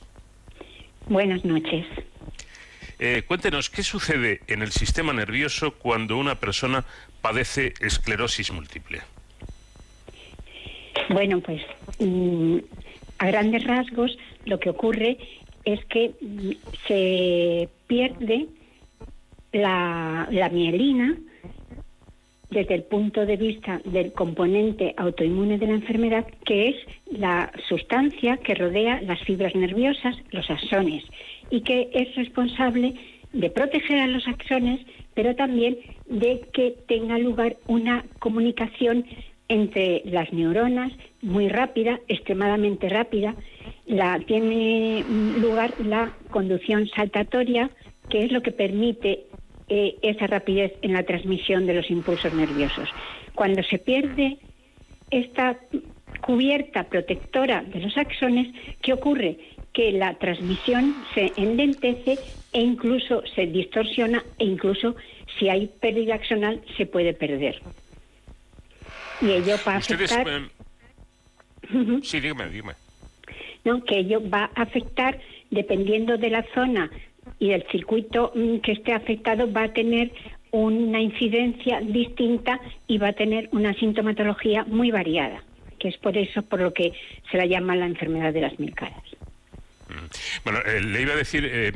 Buenas noches. Eh, cuéntenos, ¿qué sucede en el sistema nervioso cuando una persona padece esclerosis múltiple? Bueno, pues mm, a grandes rasgos lo que ocurre es que se pierde la, mielina desde el punto de vista del componente autoinmune de la enfermedad, que es la sustancia que rodea las fibras nerviosas, los axones, y que es responsable de proteger a los axones, pero también de que tenga lugar una comunicación entre las neuronas muy rápida, extremadamente rápida, la, tiene lugar la conducción saltatoria, que es lo que permite eh, esa rapidez en la transmisión de los impulsos nerviosos. Cuando se pierde esta cubierta protectora de los axones, ¿qué ocurre? Que la transmisión se enlentece e incluso se distorsiona e incluso si hay pérdida axonal se puede perder. Y ello va a afectar... Sí, dime, dime. ¿no? que ello va a afectar, dependiendo de la zona y del circuito mm, que esté afectado, va a tener una incidencia distinta y va a tener una sintomatología muy variada, que es por eso por lo que se la llama la enfermedad de las mil caras. Bueno, eh, le iba a decir eh,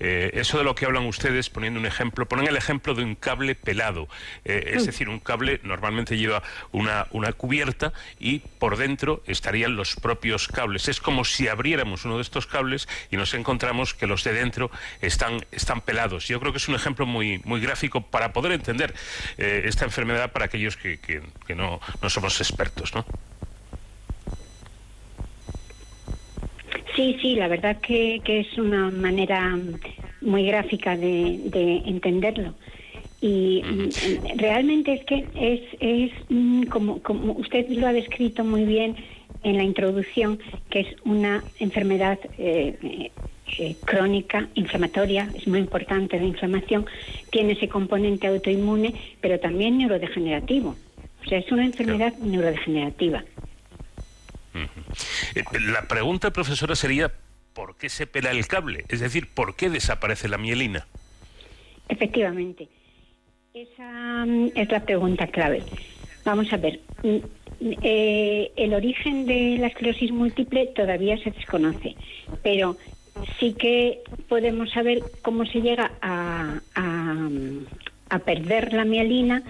eh, eso de lo que hablan ustedes, poniendo un ejemplo, ponen el ejemplo de un cable pelado. es mm. decir, un cable normalmente lleva una, una cubierta y por dentro estarían los propios cables. Es como si abriéramos uno de estos cables y nos encontramos que los de dentro están, están pelados. Yo creo que es un ejemplo muy, muy gráfico para poder entender esta enfermedad para aquellos que, que, que no, no somos expertos, ¿no? Sí, sí, la verdad que, es una manera muy gráfica de, entenderlo. Y realmente es que es, es mm, como, como usted lo ha descrito muy bien en la introducción, que es una enfermedad eh, eh, crónica, inflamatoria, es muy importante la inflamación, tiene ese componente autoinmune, pero también neurodegenerativo. O sea, es una enfermedad neurodegenerativa. Eh, la pregunta, profesora, sería ¿por qué se pela el cable? Es decir, ¿por qué desaparece la mielina? Efectivamente. Esa mm, es la pregunta clave. Vamos a ver. Mm, eh, el origen de la esclerosis múltiple todavía se desconoce, pero sí que podemos saber cómo se llega a, a perder la mielina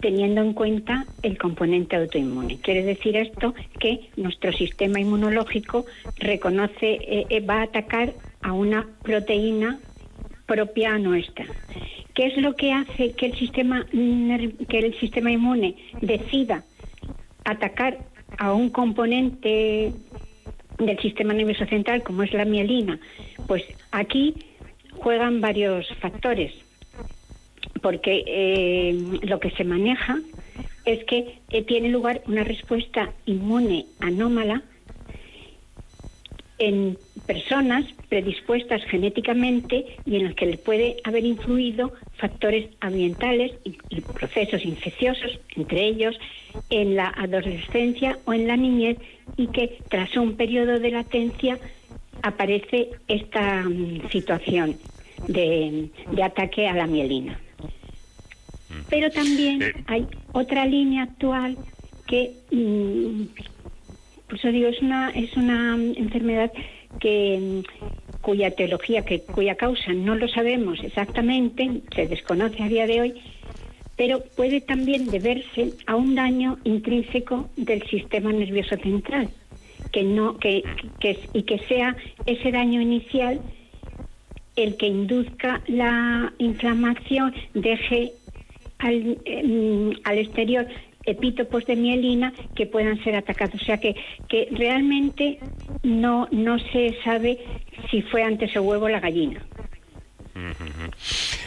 teniendo en cuenta el componente autoinmune. Quiere decir esto que nuestro sistema inmunológico reconoce, eh, eh, va a atacar a una proteína propia nuestra. ¿Qué es lo que hace que el sistema que el sistema inmune decida atacar a un componente del sistema nervioso central como es la mielina? Pues aquí juegan varios factores porque eh, lo que se maneja es que eh, tiene lugar una respuesta inmune anómala en personas predispuestas genéticamente y en las que le puede haber influido factores ambientales y, procesos infecciosos, entre ellos en la adolescencia o en la niñez, y que tras un periodo de latencia aparece esta mm, situación de ataque a la mielina. Pero también hay otra línea actual que, mm, por eso digo, es una, es una enfermedad que mm, cuya teología, que, cuya causa no lo sabemos exactamente, se desconoce a día de hoy, pero puede también deberse a un daño intrínseco del sistema nervioso central, que no, que, que, y que sea ese daño inicial el que induzca la inflamación, deje al, em, al exterior epítopos de mielina que puedan ser atacados. O sea que, que realmente no, no se sabe si fue antes el huevo o la gallina.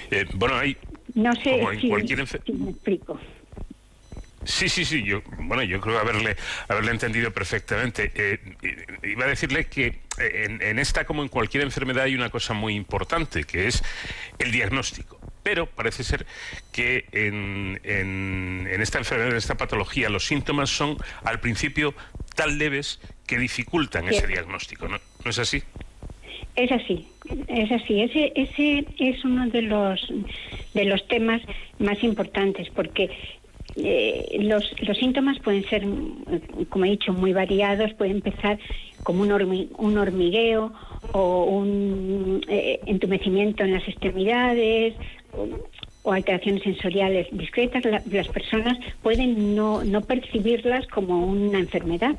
Eh, bueno, hay... No sé Como en si, cualquier si me explico. Sí, sí, sí. Yo, bueno, yo creo haberle, haberle entendido perfectamente. Eh, i- iba a decirle que eh, en, en esta, como en cualquier enfermedad, hay una cosa muy importante, que es el diagnóstico. Pero parece ser que en, en- en esta enfermedad, en esta patología, los síntomas son al principio tan leves que dificultan ese diagnóstico. ¿No, ¿No es así? Es así, es así. Ese, ese es uno de los de los temas más importantes porque eh, los, los síntomas pueden ser, como he dicho, muy variados. Puede empezar como un, hormi- un hormigueo o un eh, entumecimiento en las extremidades o, alteraciones sensoriales discretas. La- las personas pueden no, no percibirlas como una enfermedad.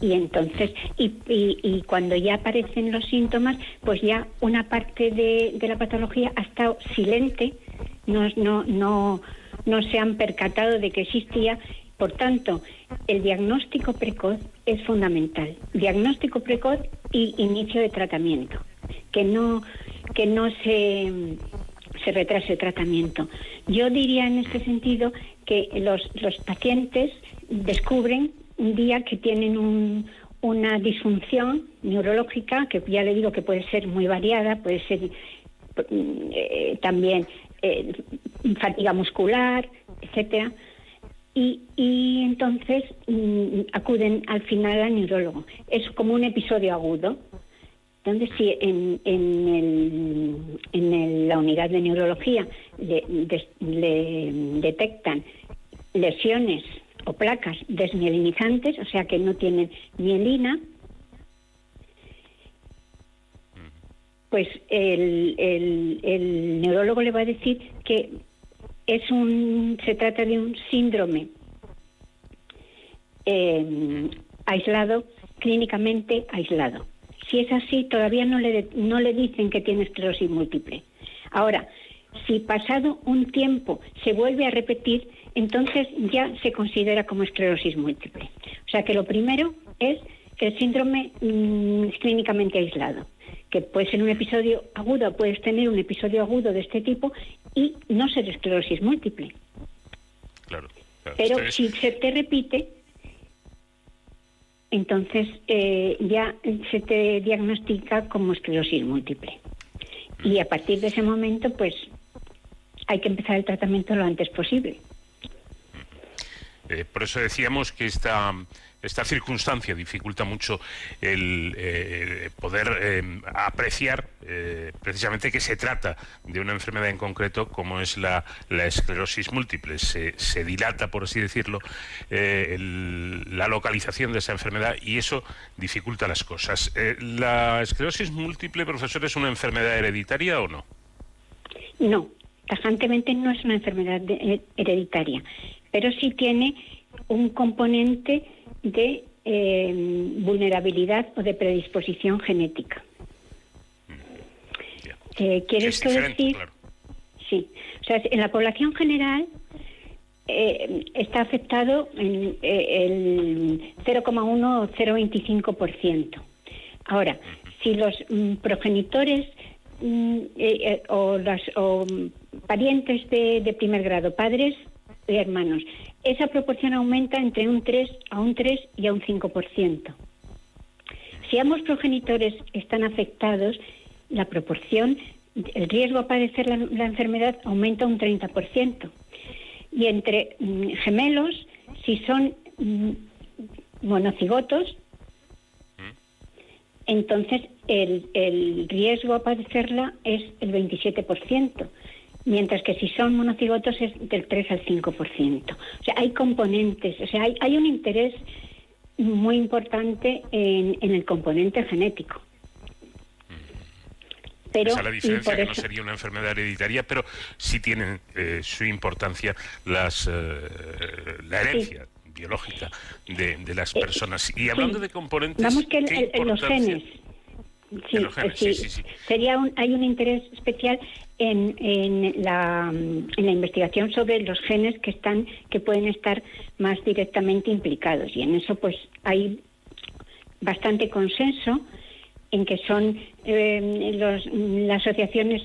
Y entonces y, y- y cuando ya aparecen los síntomas pues ya una parte de, de la patología ha estado silente no, no, no, no se han percatado de que existía. Por tanto el diagnóstico precoz es fundamental. Diagnóstico precoz y inicio de tratamiento. Que no que no se se retrase el tratamiento. Yo diría en este sentido que los, los pacientes descubren un día que tienen un- una disfunción neurológica, que ya le digo que puede ser muy variada, puede ser eh, también eh, fatiga muscular, etcétera. Y, y entonces mm, acuden al final al neurólogo. Es como un episodio agudo. Entonces, si en, en, la unidad de neurología le detectan lesiones o placas desmielinizantes, o sea que no tienen mielina, pues el, el- el neurólogo le va a decir que es un, se trata de un síndrome eh, aislado, clínicamente aislado. Si es así, todavía no le, no le dicen que tiene esclerosis múltiple. Ahora, si pasado un tiempo se vuelve a repetir, entonces ya se considera como esclerosis múltiple. O sea que lo primero es que el síndrome mm, es clínicamente aislado, que puede ser un episodio agudo, puedes tener un episodio agudo de este tipo y no ser esclerosis múltiple. Claro. claro. Pero si se te repite, entonces eh, ya se te diagnostica como esclerosis múltiple. Y a partir de ese momento, pues hay que empezar el tratamiento lo antes posible. Eh, por eso decíamos que esta, esta circunstancia dificulta mucho el eh, poder eh, apreciar eh, precisamente que se trata de una enfermedad en concreto como es la, la esclerosis múltiple. Se, se dilata, por así decirlo, la localización de esa enfermedad y eso dificulta las cosas. ¿La esclerosis múltiple, profesor, es una enfermedad hereditaria o no? No, tajantemente no es una enfermedad hereditaria, pero sí tiene un componente de eh, vulnerabilidad o de predisposición genética. Eh, ¿Quiere Es esto diferente, decir? claro. Sí, o sea, en la población general eh, está afectado en, eh, el 0,1 o 0,25%. Ahora, si los mm, progenitores mm, eh, eh, o, las, o mm, parientes de, de primer grado, padres y hermanos, esa proporción aumenta entre un 3 a un 3 y a un 5%. si ambos progenitores están afectados, la proporción, el riesgo a padecer la, enfermedad aumenta un 30%. Y entre mm, gemelos, si son mm, monocigotos, entonces el, el riesgo a padecerla es el 27%, mientras que si son monocigotos es del 3 al 5%. O sea, hay componentes, o sea, hay, hay un interés muy importante en, en el componente genético. Pero, Esa es la diferencia, que no eso- sería una enfermedad hereditaria, pero sí tienen eh, su importancia las eh, la herencia biológica de, de las personas. Y hablando sí. de componentes, Vamos que el- ¿qué el- en los genes. Sí, sí, sí. Sería un, hay un interés especial en, en, la, mm, en la investigación sobre los genes que están que pueden estar más directamente implicados. Y en eso pues hay bastante consenso en que son eh, los, las asociaciones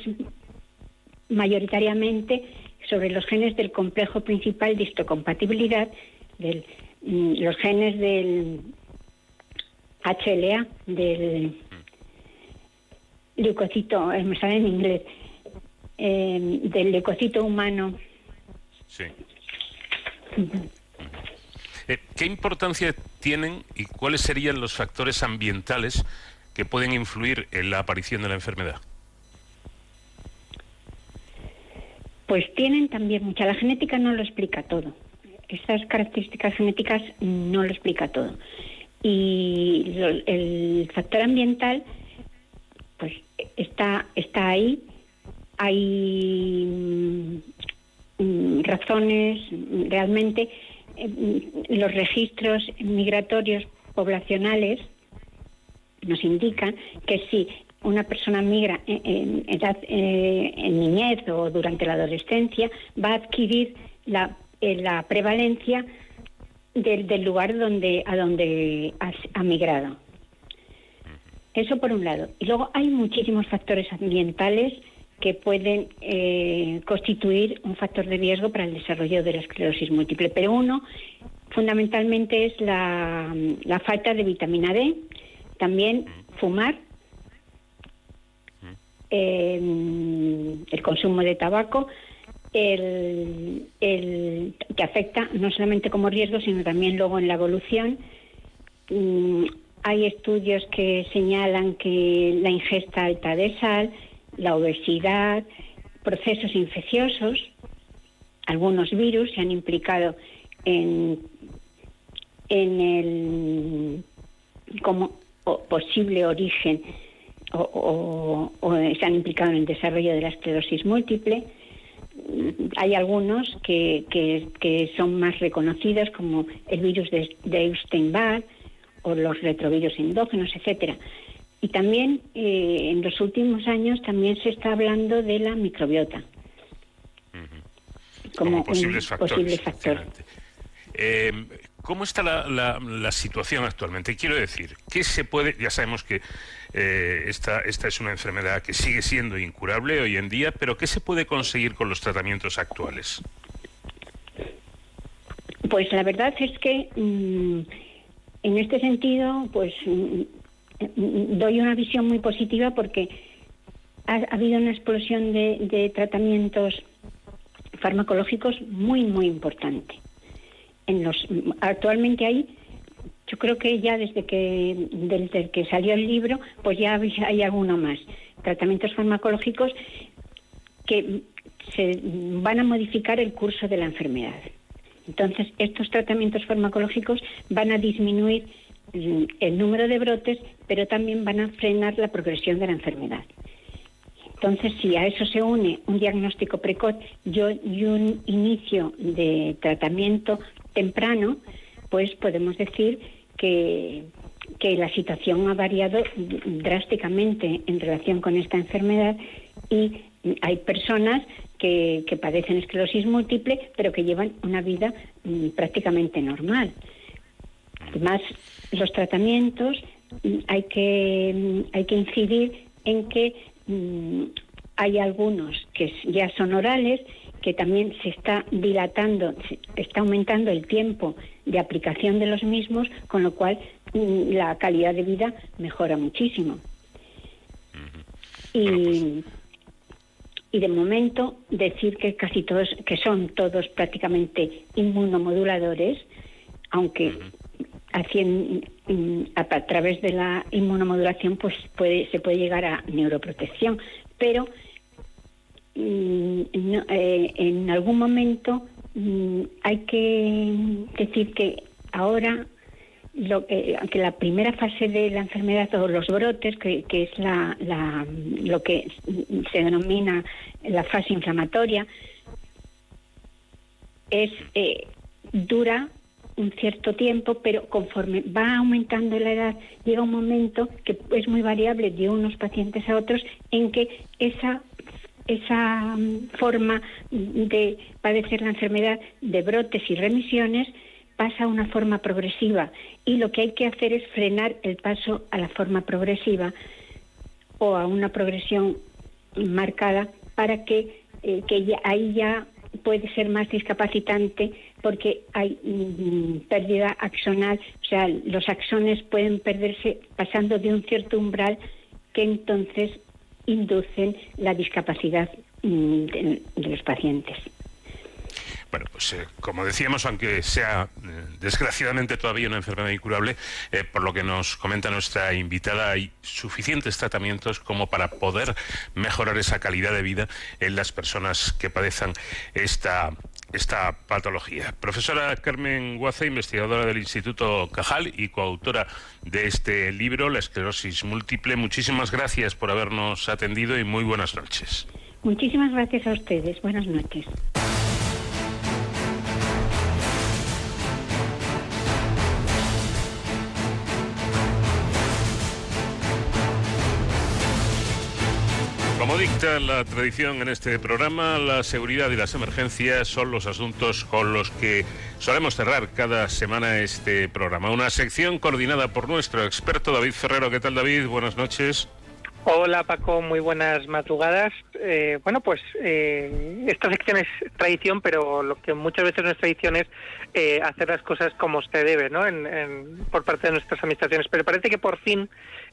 mayoritariamente sobre los genes del complejo principal de histocompatibilidad, del, mm, los genes del HLA, del leucocito, eh, me sale en inglés, eh, del leucocito humano. Sí. Eh, ¿Qué importancia tienen y cuáles serían los factores ambientales que pueden influir en la aparición de la enfermedad? Pues tienen también mucha. La genética no lo explica todo. Estas características genéticas no lo explica todo. Y lo- el factor ambiental, pues está, está ahí. Hay mm, mm, razones, realmente, mm, los registros migratorios poblacionales nos indican que si una persona migra en, edad, eh, en niñez o durante la adolescencia, va a adquirir la, eh, la prevalencia del, del lugar donde, a donde ha migrado. Eso por un lado. Y luego hay muchísimos factores ambientales que pueden eh, constituir un factor de riesgo para el desarrollo de la esclerosis múltiple. Pero uno, fundamentalmente, es la, la falta de vitamina D, también fumar, eh, el consumo de tabaco, el, el- que afecta no solamente como riesgo, sino también luego en la evolución. Mm, hay estudios que señalan que la ingesta alta de sal, la obesidad, procesos infecciosos, algunos virus se han implicado en, en el como posible origen o se han implicado en el desarrollo de la esclerosis múltiple. Mm, Hay algunos que, que- que son más reconocidos como el virus de, de Epstein-Barr o los retrovirus endógenos, etcétera. Y también eh, en los últimos años también se está hablando de la microbiota como, posibles un factores, posible factor. Eh, ¿Cómo está la, la- la situación actualmente? Quiero decir, ¿qué se puede? Ya sabemos que eh, esta, esta es una enfermedad que sigue siendo incurable hoy en día, pero ¿qué se puede conseguir con los tratamientos actuales? Pues la verdad es que mm, en este sentido, pues mm, doy una visión muy positiva porque ha, ha habido una explosión de, de tratamientos farmacológicos muy, muy importante. En los, actualmente hay, yo creo que ya desde que, desde que salió el libro, pues ya hay, alguno más. Tratamientos farmacológicos que se van a modificar el curso de la enfermedad. Entonces, estos tratamientos farmacológicos van a disminuir el número de brotes, pero también van a frenar la progresión de la enfermedad. Entonces, si a eso se une un diagnóstico precoz y un- inicio de tratamiento temprano, pues podemos decir que, que la situación ha variado drásticamente en relación con esta enfermedad y hay personas que, que padecen esclerosis múltiple, pero que llevan una vida mm, prácticamente normal. Además, los tratamientos mm, hay que, mm, hay que incidir en que mm, hay algunos que ya son orales, que también se está dilatando, se está aumentando el tiempo de aplicación de los mismos, con lo cual la calidad de vida mejora muchísimo. Y, y de momento decir que casi todos, que son todos prácticamente inmunomoduladores, aunque hacien- mm, a, través de la inmunomodulación pues puede, se puede llegar a neuroprotección, pero mm, no- eh, en algún momento mm, hay que decir que ahora lo que, la primera fase de la enfermedad o los brotes, que, que es la, la- lo que se denomina la fase inflamatoria, es eh, dura un cierto tiempo, pero conforme va aumentando la edad, llega un momento que es muy variable de unos pacientes a otros, en que esa esa mm, forma de padecer la enfermedad de brotes y remisiones pasa a una forma progresiva y lo que hay que hacer es frenar el paso a la forma progresiva o a una progresión marcada para que, eh, que ya- ahí ya puede ser más discapacitante porque hay mm, pérdida axonal, o sea, los axones pueden perderse pasando de un cierto umbral que entonces inducen la discapacidad mm, de- los pacientes. Bueno, pues eh, como decíamos, aunque sea eh, desgraciadamente todavía una enfermedad incurable, eh, por lo que nos comenta nuestra invitada, hay suficientes tratamientos como para poder mejorar esa calidad de vida en las personas que padezcan esta esta patología. Profesora Carmen Guaza, investigadora del Instituto Cajal y coautora de este libro, La esclerosis múltiple, muchísimas gracias por habernos atendido y muy buenas noches. Muchísimas gracias a ustedes. Buenas noches. Como dicta la tradición en este programa, la seguridad y las emergencias son los asuntos con los que solemos cerrar cada semana este programa. Una sección coordinada por nuestro experto David Ferrero. ¿Qué tal David? Buenas noches. Hola Paco, muy buenas madrugadas. Eh, bueno, pues eh, esta sección es tradición, pero lo que muchas veces no es tradición es eh, hacer las cosas como se debe, ¿no? En- en- por parte de nuestras administraciones. Pero parece que por fin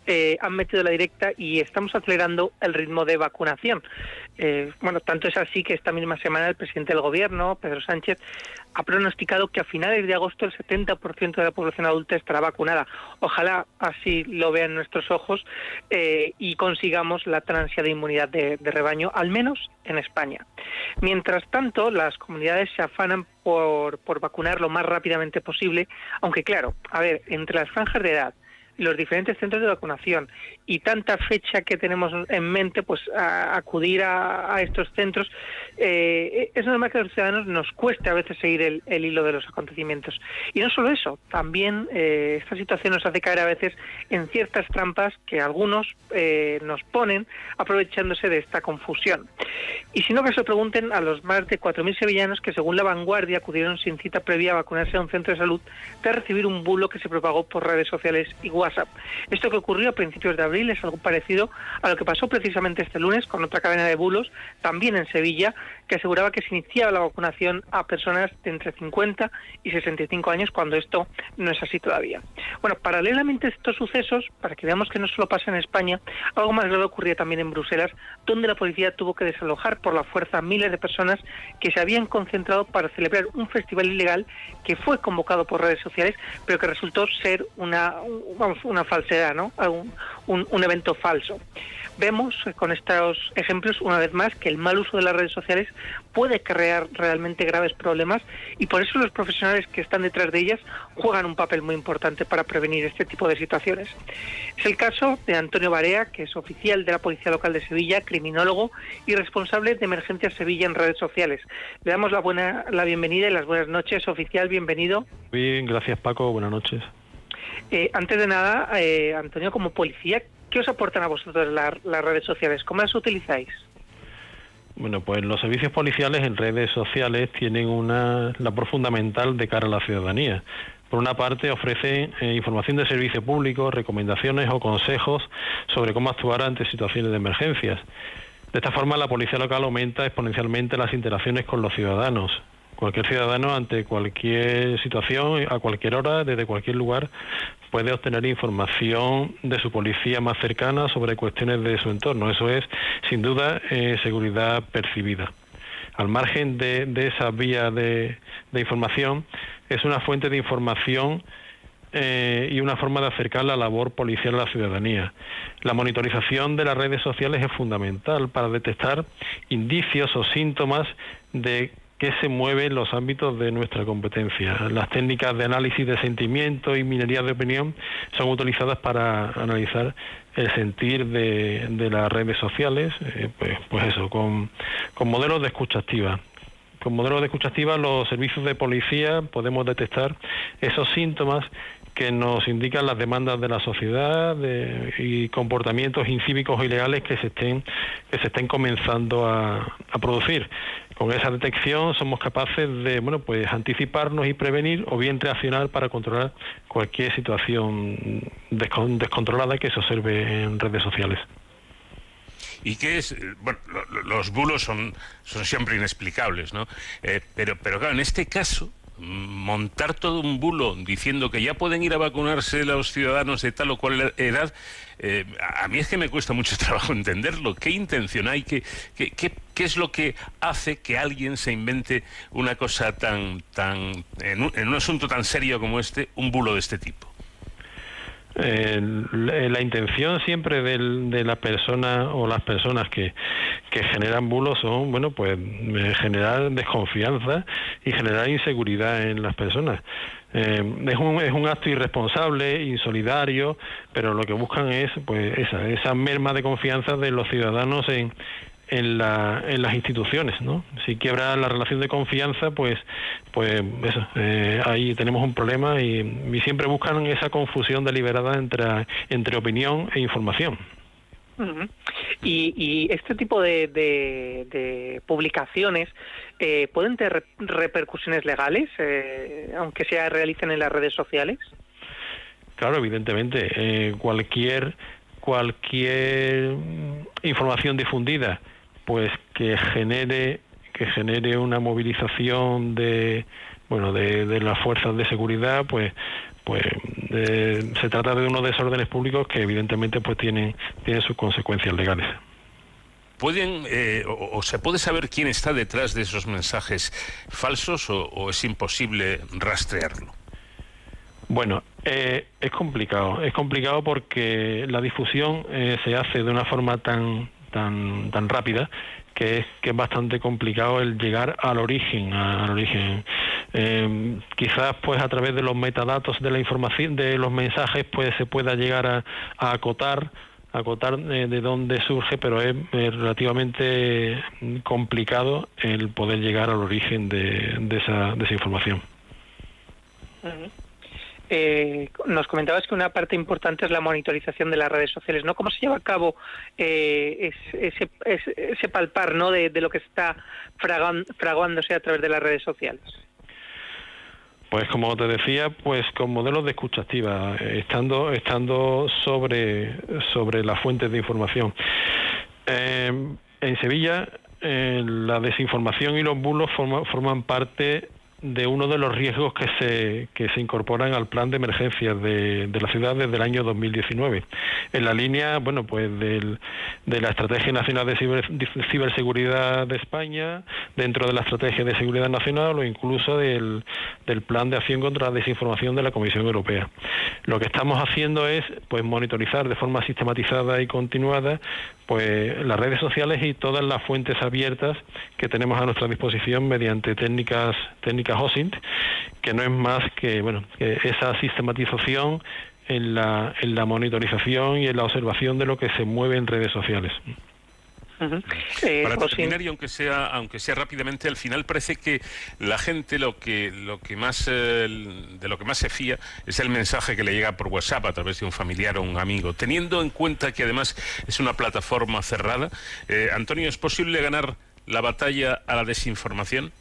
eh, han metido la directa y estamos acelerando el ritmo de vacunación. Eh, bueno, tanto es así que esta misma semana el presidente del gobierno, Pedro Sánchez, ha pronosticado que a finales de agosto el 70% de la población adulta estará vacunada. Ojalá así lo vean nuestros ojos eh, y consigamos la tan ansiada inmunidad de, de rebaño, al menos en España. Mientras tanto, las comunidades se afanan por, por vacunar lo más rápidamente posible, aunque claro, a ver, entre las franjas de edad, los diferentes centros de vacunación y tanta fecha que tenemos en mente, pues acudir a, estos centros, eh, es normal que a los ciudadanos nos cueste a veces seguir el, el hilo de los acontecimientos. Y no solo eso, también eh, esta situación nos hace caer a veces en ciertas trampas que algunos eh, nos ponen aprovechándose de esta confusión. Y si no, que se lo pregunten a los más de 4.000 sevillanos que, según la vanguardia, acudieron sin cita previa a vacunarse a un centro de salud tras recibir un bulo que se propagó por redes sociales y WhatsApp. Esto que ocurrió a principios de abril es algo parecido a lo que pasó precisamente este lunes con otra cadena de bulos, también en Sevilla, que aseguraba que se iniciaba la vacunación a personas de entre 50 y 65 años, cuando esto no es así todavía. Bueno, paralelamente a estos sucesos, para que veamos que no solo pasa en España, algo más grave ocurría también en Bruselas, donde la policía tuvo que desalojar por la fuerza miles de personas que se habían concentrado para celebrar un festival ilegal que fue convocado por redes sociales, pero que resultó ser una, un- una falsedad, ¿no? Un, un- evento falso. Vemos con estos ejemplos, una vez más, que el mal uso de las redes sociales puede crear realmente graves problemas y por eso los profesionales que están detrás de ellas juegan un papel muy importante para prevenir este tipo de situaciones. Es el caso de Antonio Barea, que es oficial de la Policía Local de Sevilla, criminólogo y responsable de Emergencias Sevilla en redes sociales. Le damos la, buena, la bienvenida y las buenas noches, oficial, bienvenido. Bien, gracias Paco, buenas noches. Eh, antes de nada, eh, Antonio, como policía, ¿qué os aportan a vosotros la- las redes sociales? ¿Cómo las utilizáis? Bueno, pues los servicios policiales en redes sociales tienen una labor fundamental de cara a la ciudadanía. Por una parte, ofrecen eh, información de servicio público, recomendaciones o consejos sobre cómo actuar ante situaciones de emergencias. De esta forma, la policía local aumenta exponencialmente las interacciones con los ciudadanos. Cualquier ciudadano ante cualquier situación, a cualquier hora, desde cualquier lugar, puede obtener información de su policía más cercana sobre cuestiones de su entorno. Eso es, sin duda, eh, seguridad percibida. Al margen de, esa vía de, información, es una fuente de información eh, y una forma de acercar la labor policial a la ciudadanía. La monitorización de las redes sociales es fundamental para detectar indicios o síntomas de que se mueve en los ámbitos de nuestra competencia. Las técnicas de análisis de sentimiento y minería de opinión son utilizadas para analizar el sentir de, las redes sociales, eh, pues, pues, eso, con, con modelos de escucha activa. Con modelos de escucha activa los servicios de policía podemos detectar esos síntomas que nos indican las demandas de la sociedad y comportamientos incívicos o ilegales que se estén que se estén comenzando a, producir. Con esa detección somos capaces de bueno pues anticiparnos y prevenir o bien reaccionar para controlar cualquier situación descontrolada que se observe en redes sociales. ¿Y qué es? Bueno, los bulos son, son siempre inexplicables, ¿no? Eh, pero, pero claro, en este caso, montar todo un bulo diciendo que ya pueden ir a vacunarse los ciudadanos de tal o cual edad, eh, a mí es que me cuesta mucho *laughs* trabajo entenderlo. ¿Qué intención hay? ¿Qué, qué, qué, es lo que hace que alguien se invente una cosa tan, tan en un asunto tan serio como este, un bulo de este tipo? La intención siempre de la persona o las personas que, que generan bulos son, bueno, pues eh, generar desconfianza y generar inseguridad en las personas. Eh, es, un, es un acto irresponsable, insolidario, pero lo que buscan es pues esa, esa merma de confianza de los ciudadanos en, en, la, en las instituciones, ¿no? Si quiebra la relación de confianza, pues, pues eso, eh, ahí tenemos un problema y, siempre buscan esa confusión deliberada entre, entre opinión e información. y, este tipo de, de, publicaciones eh, pueden tener repercusiones legales, eh, aunque se realicen en las redes sociales. Claro, evidentemente, cualquier cualquier información difundida pues que genere que genere una movilización de bueno de, de las fuerzas de seguridad pues pues se trata de unos desórdenes públicos que evidentemente pues tienen tienen sus consecuencias legales. Pueden eh, o, se puede saber quién está detrás de esos mensajes falsos o, es imposible rastrearlo bueno eh, es complicado es complicado porque la difusión eh, se hace de una forma tan tan, tan rápida que es, que es bastante complicado el llegar al origen, al origen. Eh, quizás pues a través de los metadatos de la información, de los mensajes, pues se pueda llegar a, acotar acotar eh, de dónde surge, pero es, relativamente complicado el poder llegar al origen de, esa, de esa información. Eh, nos comentabas que una parte importante es la monitorización de las redes sociales, ¿no? ¿Cómo se lleva a cabo eh, ese, ese, palpar, ¿no? De, lo que está fraguándose a través de las redes sociales. Pues como te decía, pues con modelos de escucha activa, estando, estando sobre, sobre las fuentes de información. Eh, en Sevilla, la desinformación y los bulos forman parte de uno de los riesgos que se, que se incorporan al plan de emergencias de, de la ciudad desde el año 2019. En la línea, bueno, pues del, de la Estrategia Nacional de, Ciberseguridad de España, dentro de la Estrategia de Seguridad Nacional o incluso del, del Plan de Acción contra la Desinformación de la Comisión Europea. Lo que estamos haciendo es pues monitorizar de forma sistematizada y continuada pues las redes sociales y todas las fuentes abiertas que tenemos a nuestra disposición mediante técnicas técnicas OSINT, que no es más que bueno esa sistematización en la, en la monitorización y en la observación de lo que se mueve en redes sociales. Eh, Para terminar y aunque sea aunque sea rápidamente al final parece que la gente lo que lo que más eh, de lo que más se fía es el mensaje que le llega por WhatsApp a través de un familiar o un amigo. Teniendo en cuenta que además es una plataforma cerrada eh, Antonio es posible ganar la batalla a la desinformación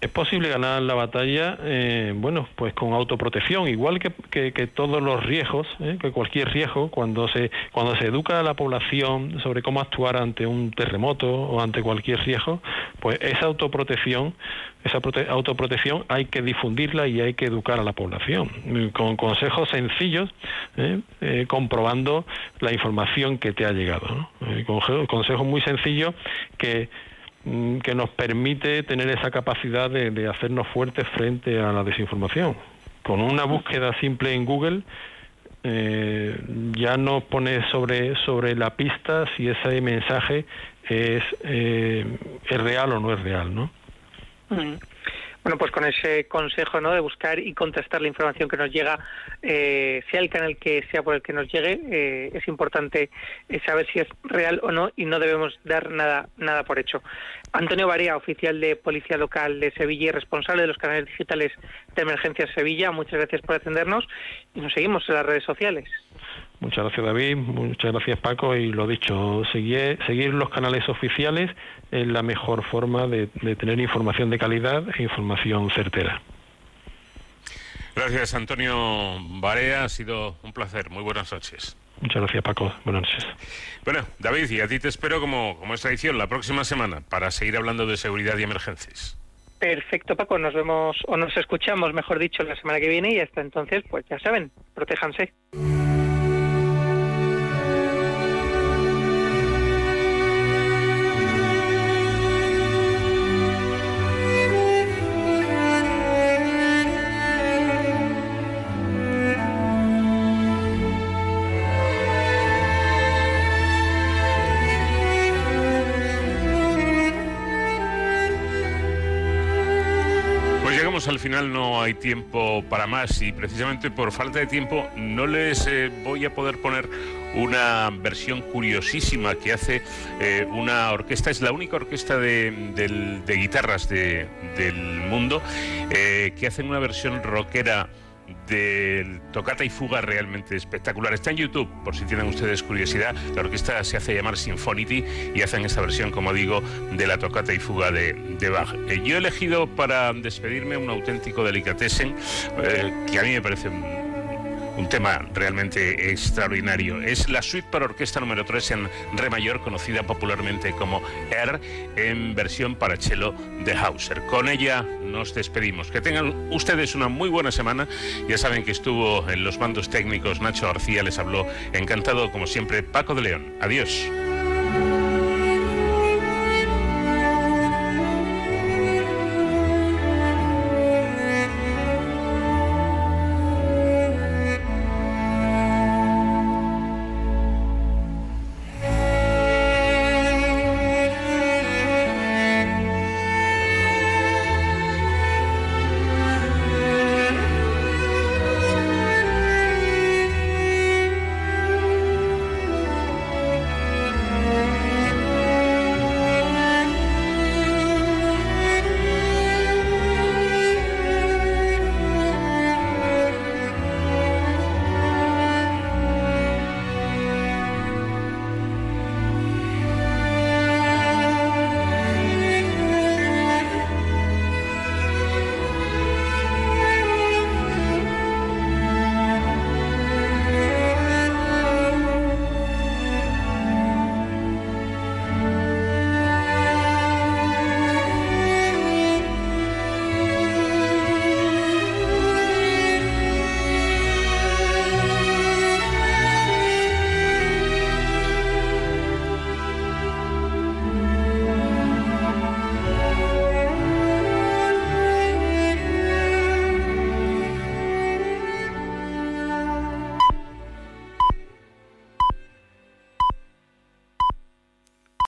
es posible ganar la batalla, eh, bueno, pues con autoprotección, igual que, todos los riesgos, eh, que cualquier riesgo, cuando se cuando se educa a la población sobre cómo actuar ante un terremoto o ante cualquier riesgo, pues esa autoprotección, esa autoprotección hay que difundirla y hay que educar a la población con consejos sencillos, eh, comprobando la información que te ha llegado, ¿no? consejos muy sencillos que que nos permite tener esa capacidad de, hacernos fuertes frente a la desinformación. Con una búsqueda simple en Google eh, ya nos pone sobre, sobre la pista si ese mensaje es, eh, es real o no es real, ¿no? Mm. Bueno, pues con ese consejo ¿no? de buscar y contrastar la información que nos llega, eh, sea el canal que sea por el que nos llegue, eh, es importante eh, saber si es real o no y no debemos dar nada, nada por hecho. Antonio Barea, oficial de Policía Local de Sevilla y responsable de los canales digitales de Emergencia Sevilla, muchas gracias por atendernos y nos seguimos en las redes sociales. Muchas gracias David, muchas gracias Paco y lo dicho, seguir, seguir los canales oficiales es la mejor forma de, tener información de calidad e información certera. Gracias Antonio Barea, ha sido un placer, muy buenas noches. Muchas gracias Paco, buenas noches. Bueno, David, y a ti te espero como, como es tradición la próxima semana para seguir hablando de seguridad y emergencias. Perfecto, Paco. Nos vemos o nos escuchamos, mejor dicho, la semana que viene y hasta entonces, pues ya saben, protéjanse. No hay tiempo para más y precisamente por falta de tiempo no les eh, voy a poder poner una versión curiosísima que hace eh, una orquesta, es la única orquesta de, guitarras del mundo eh, que hacen una versión rockera del tocata y fuga realmente espectacular. Está en YouTube, por si tienen ustedes curiosidad. La orquesta se hace llamar Symphonity y hacen esta versión, como digo, de la tocata y fuga de, Bach. Eh, yo he elegido para despedirme un auténtico delicatessen eh, que a mí me parece tema realmente extraordinario. Es la suite para orquesta número 3 en re mayor, conocida popularmente como R, en versión para cello de Hauser. Con ella nos despedimos. Que tengan ustedes una muy buena semana. Ya saben que estuvo en los mandos técnicos Nacho García, les habló encantado como siempre Paco de León. Adiós.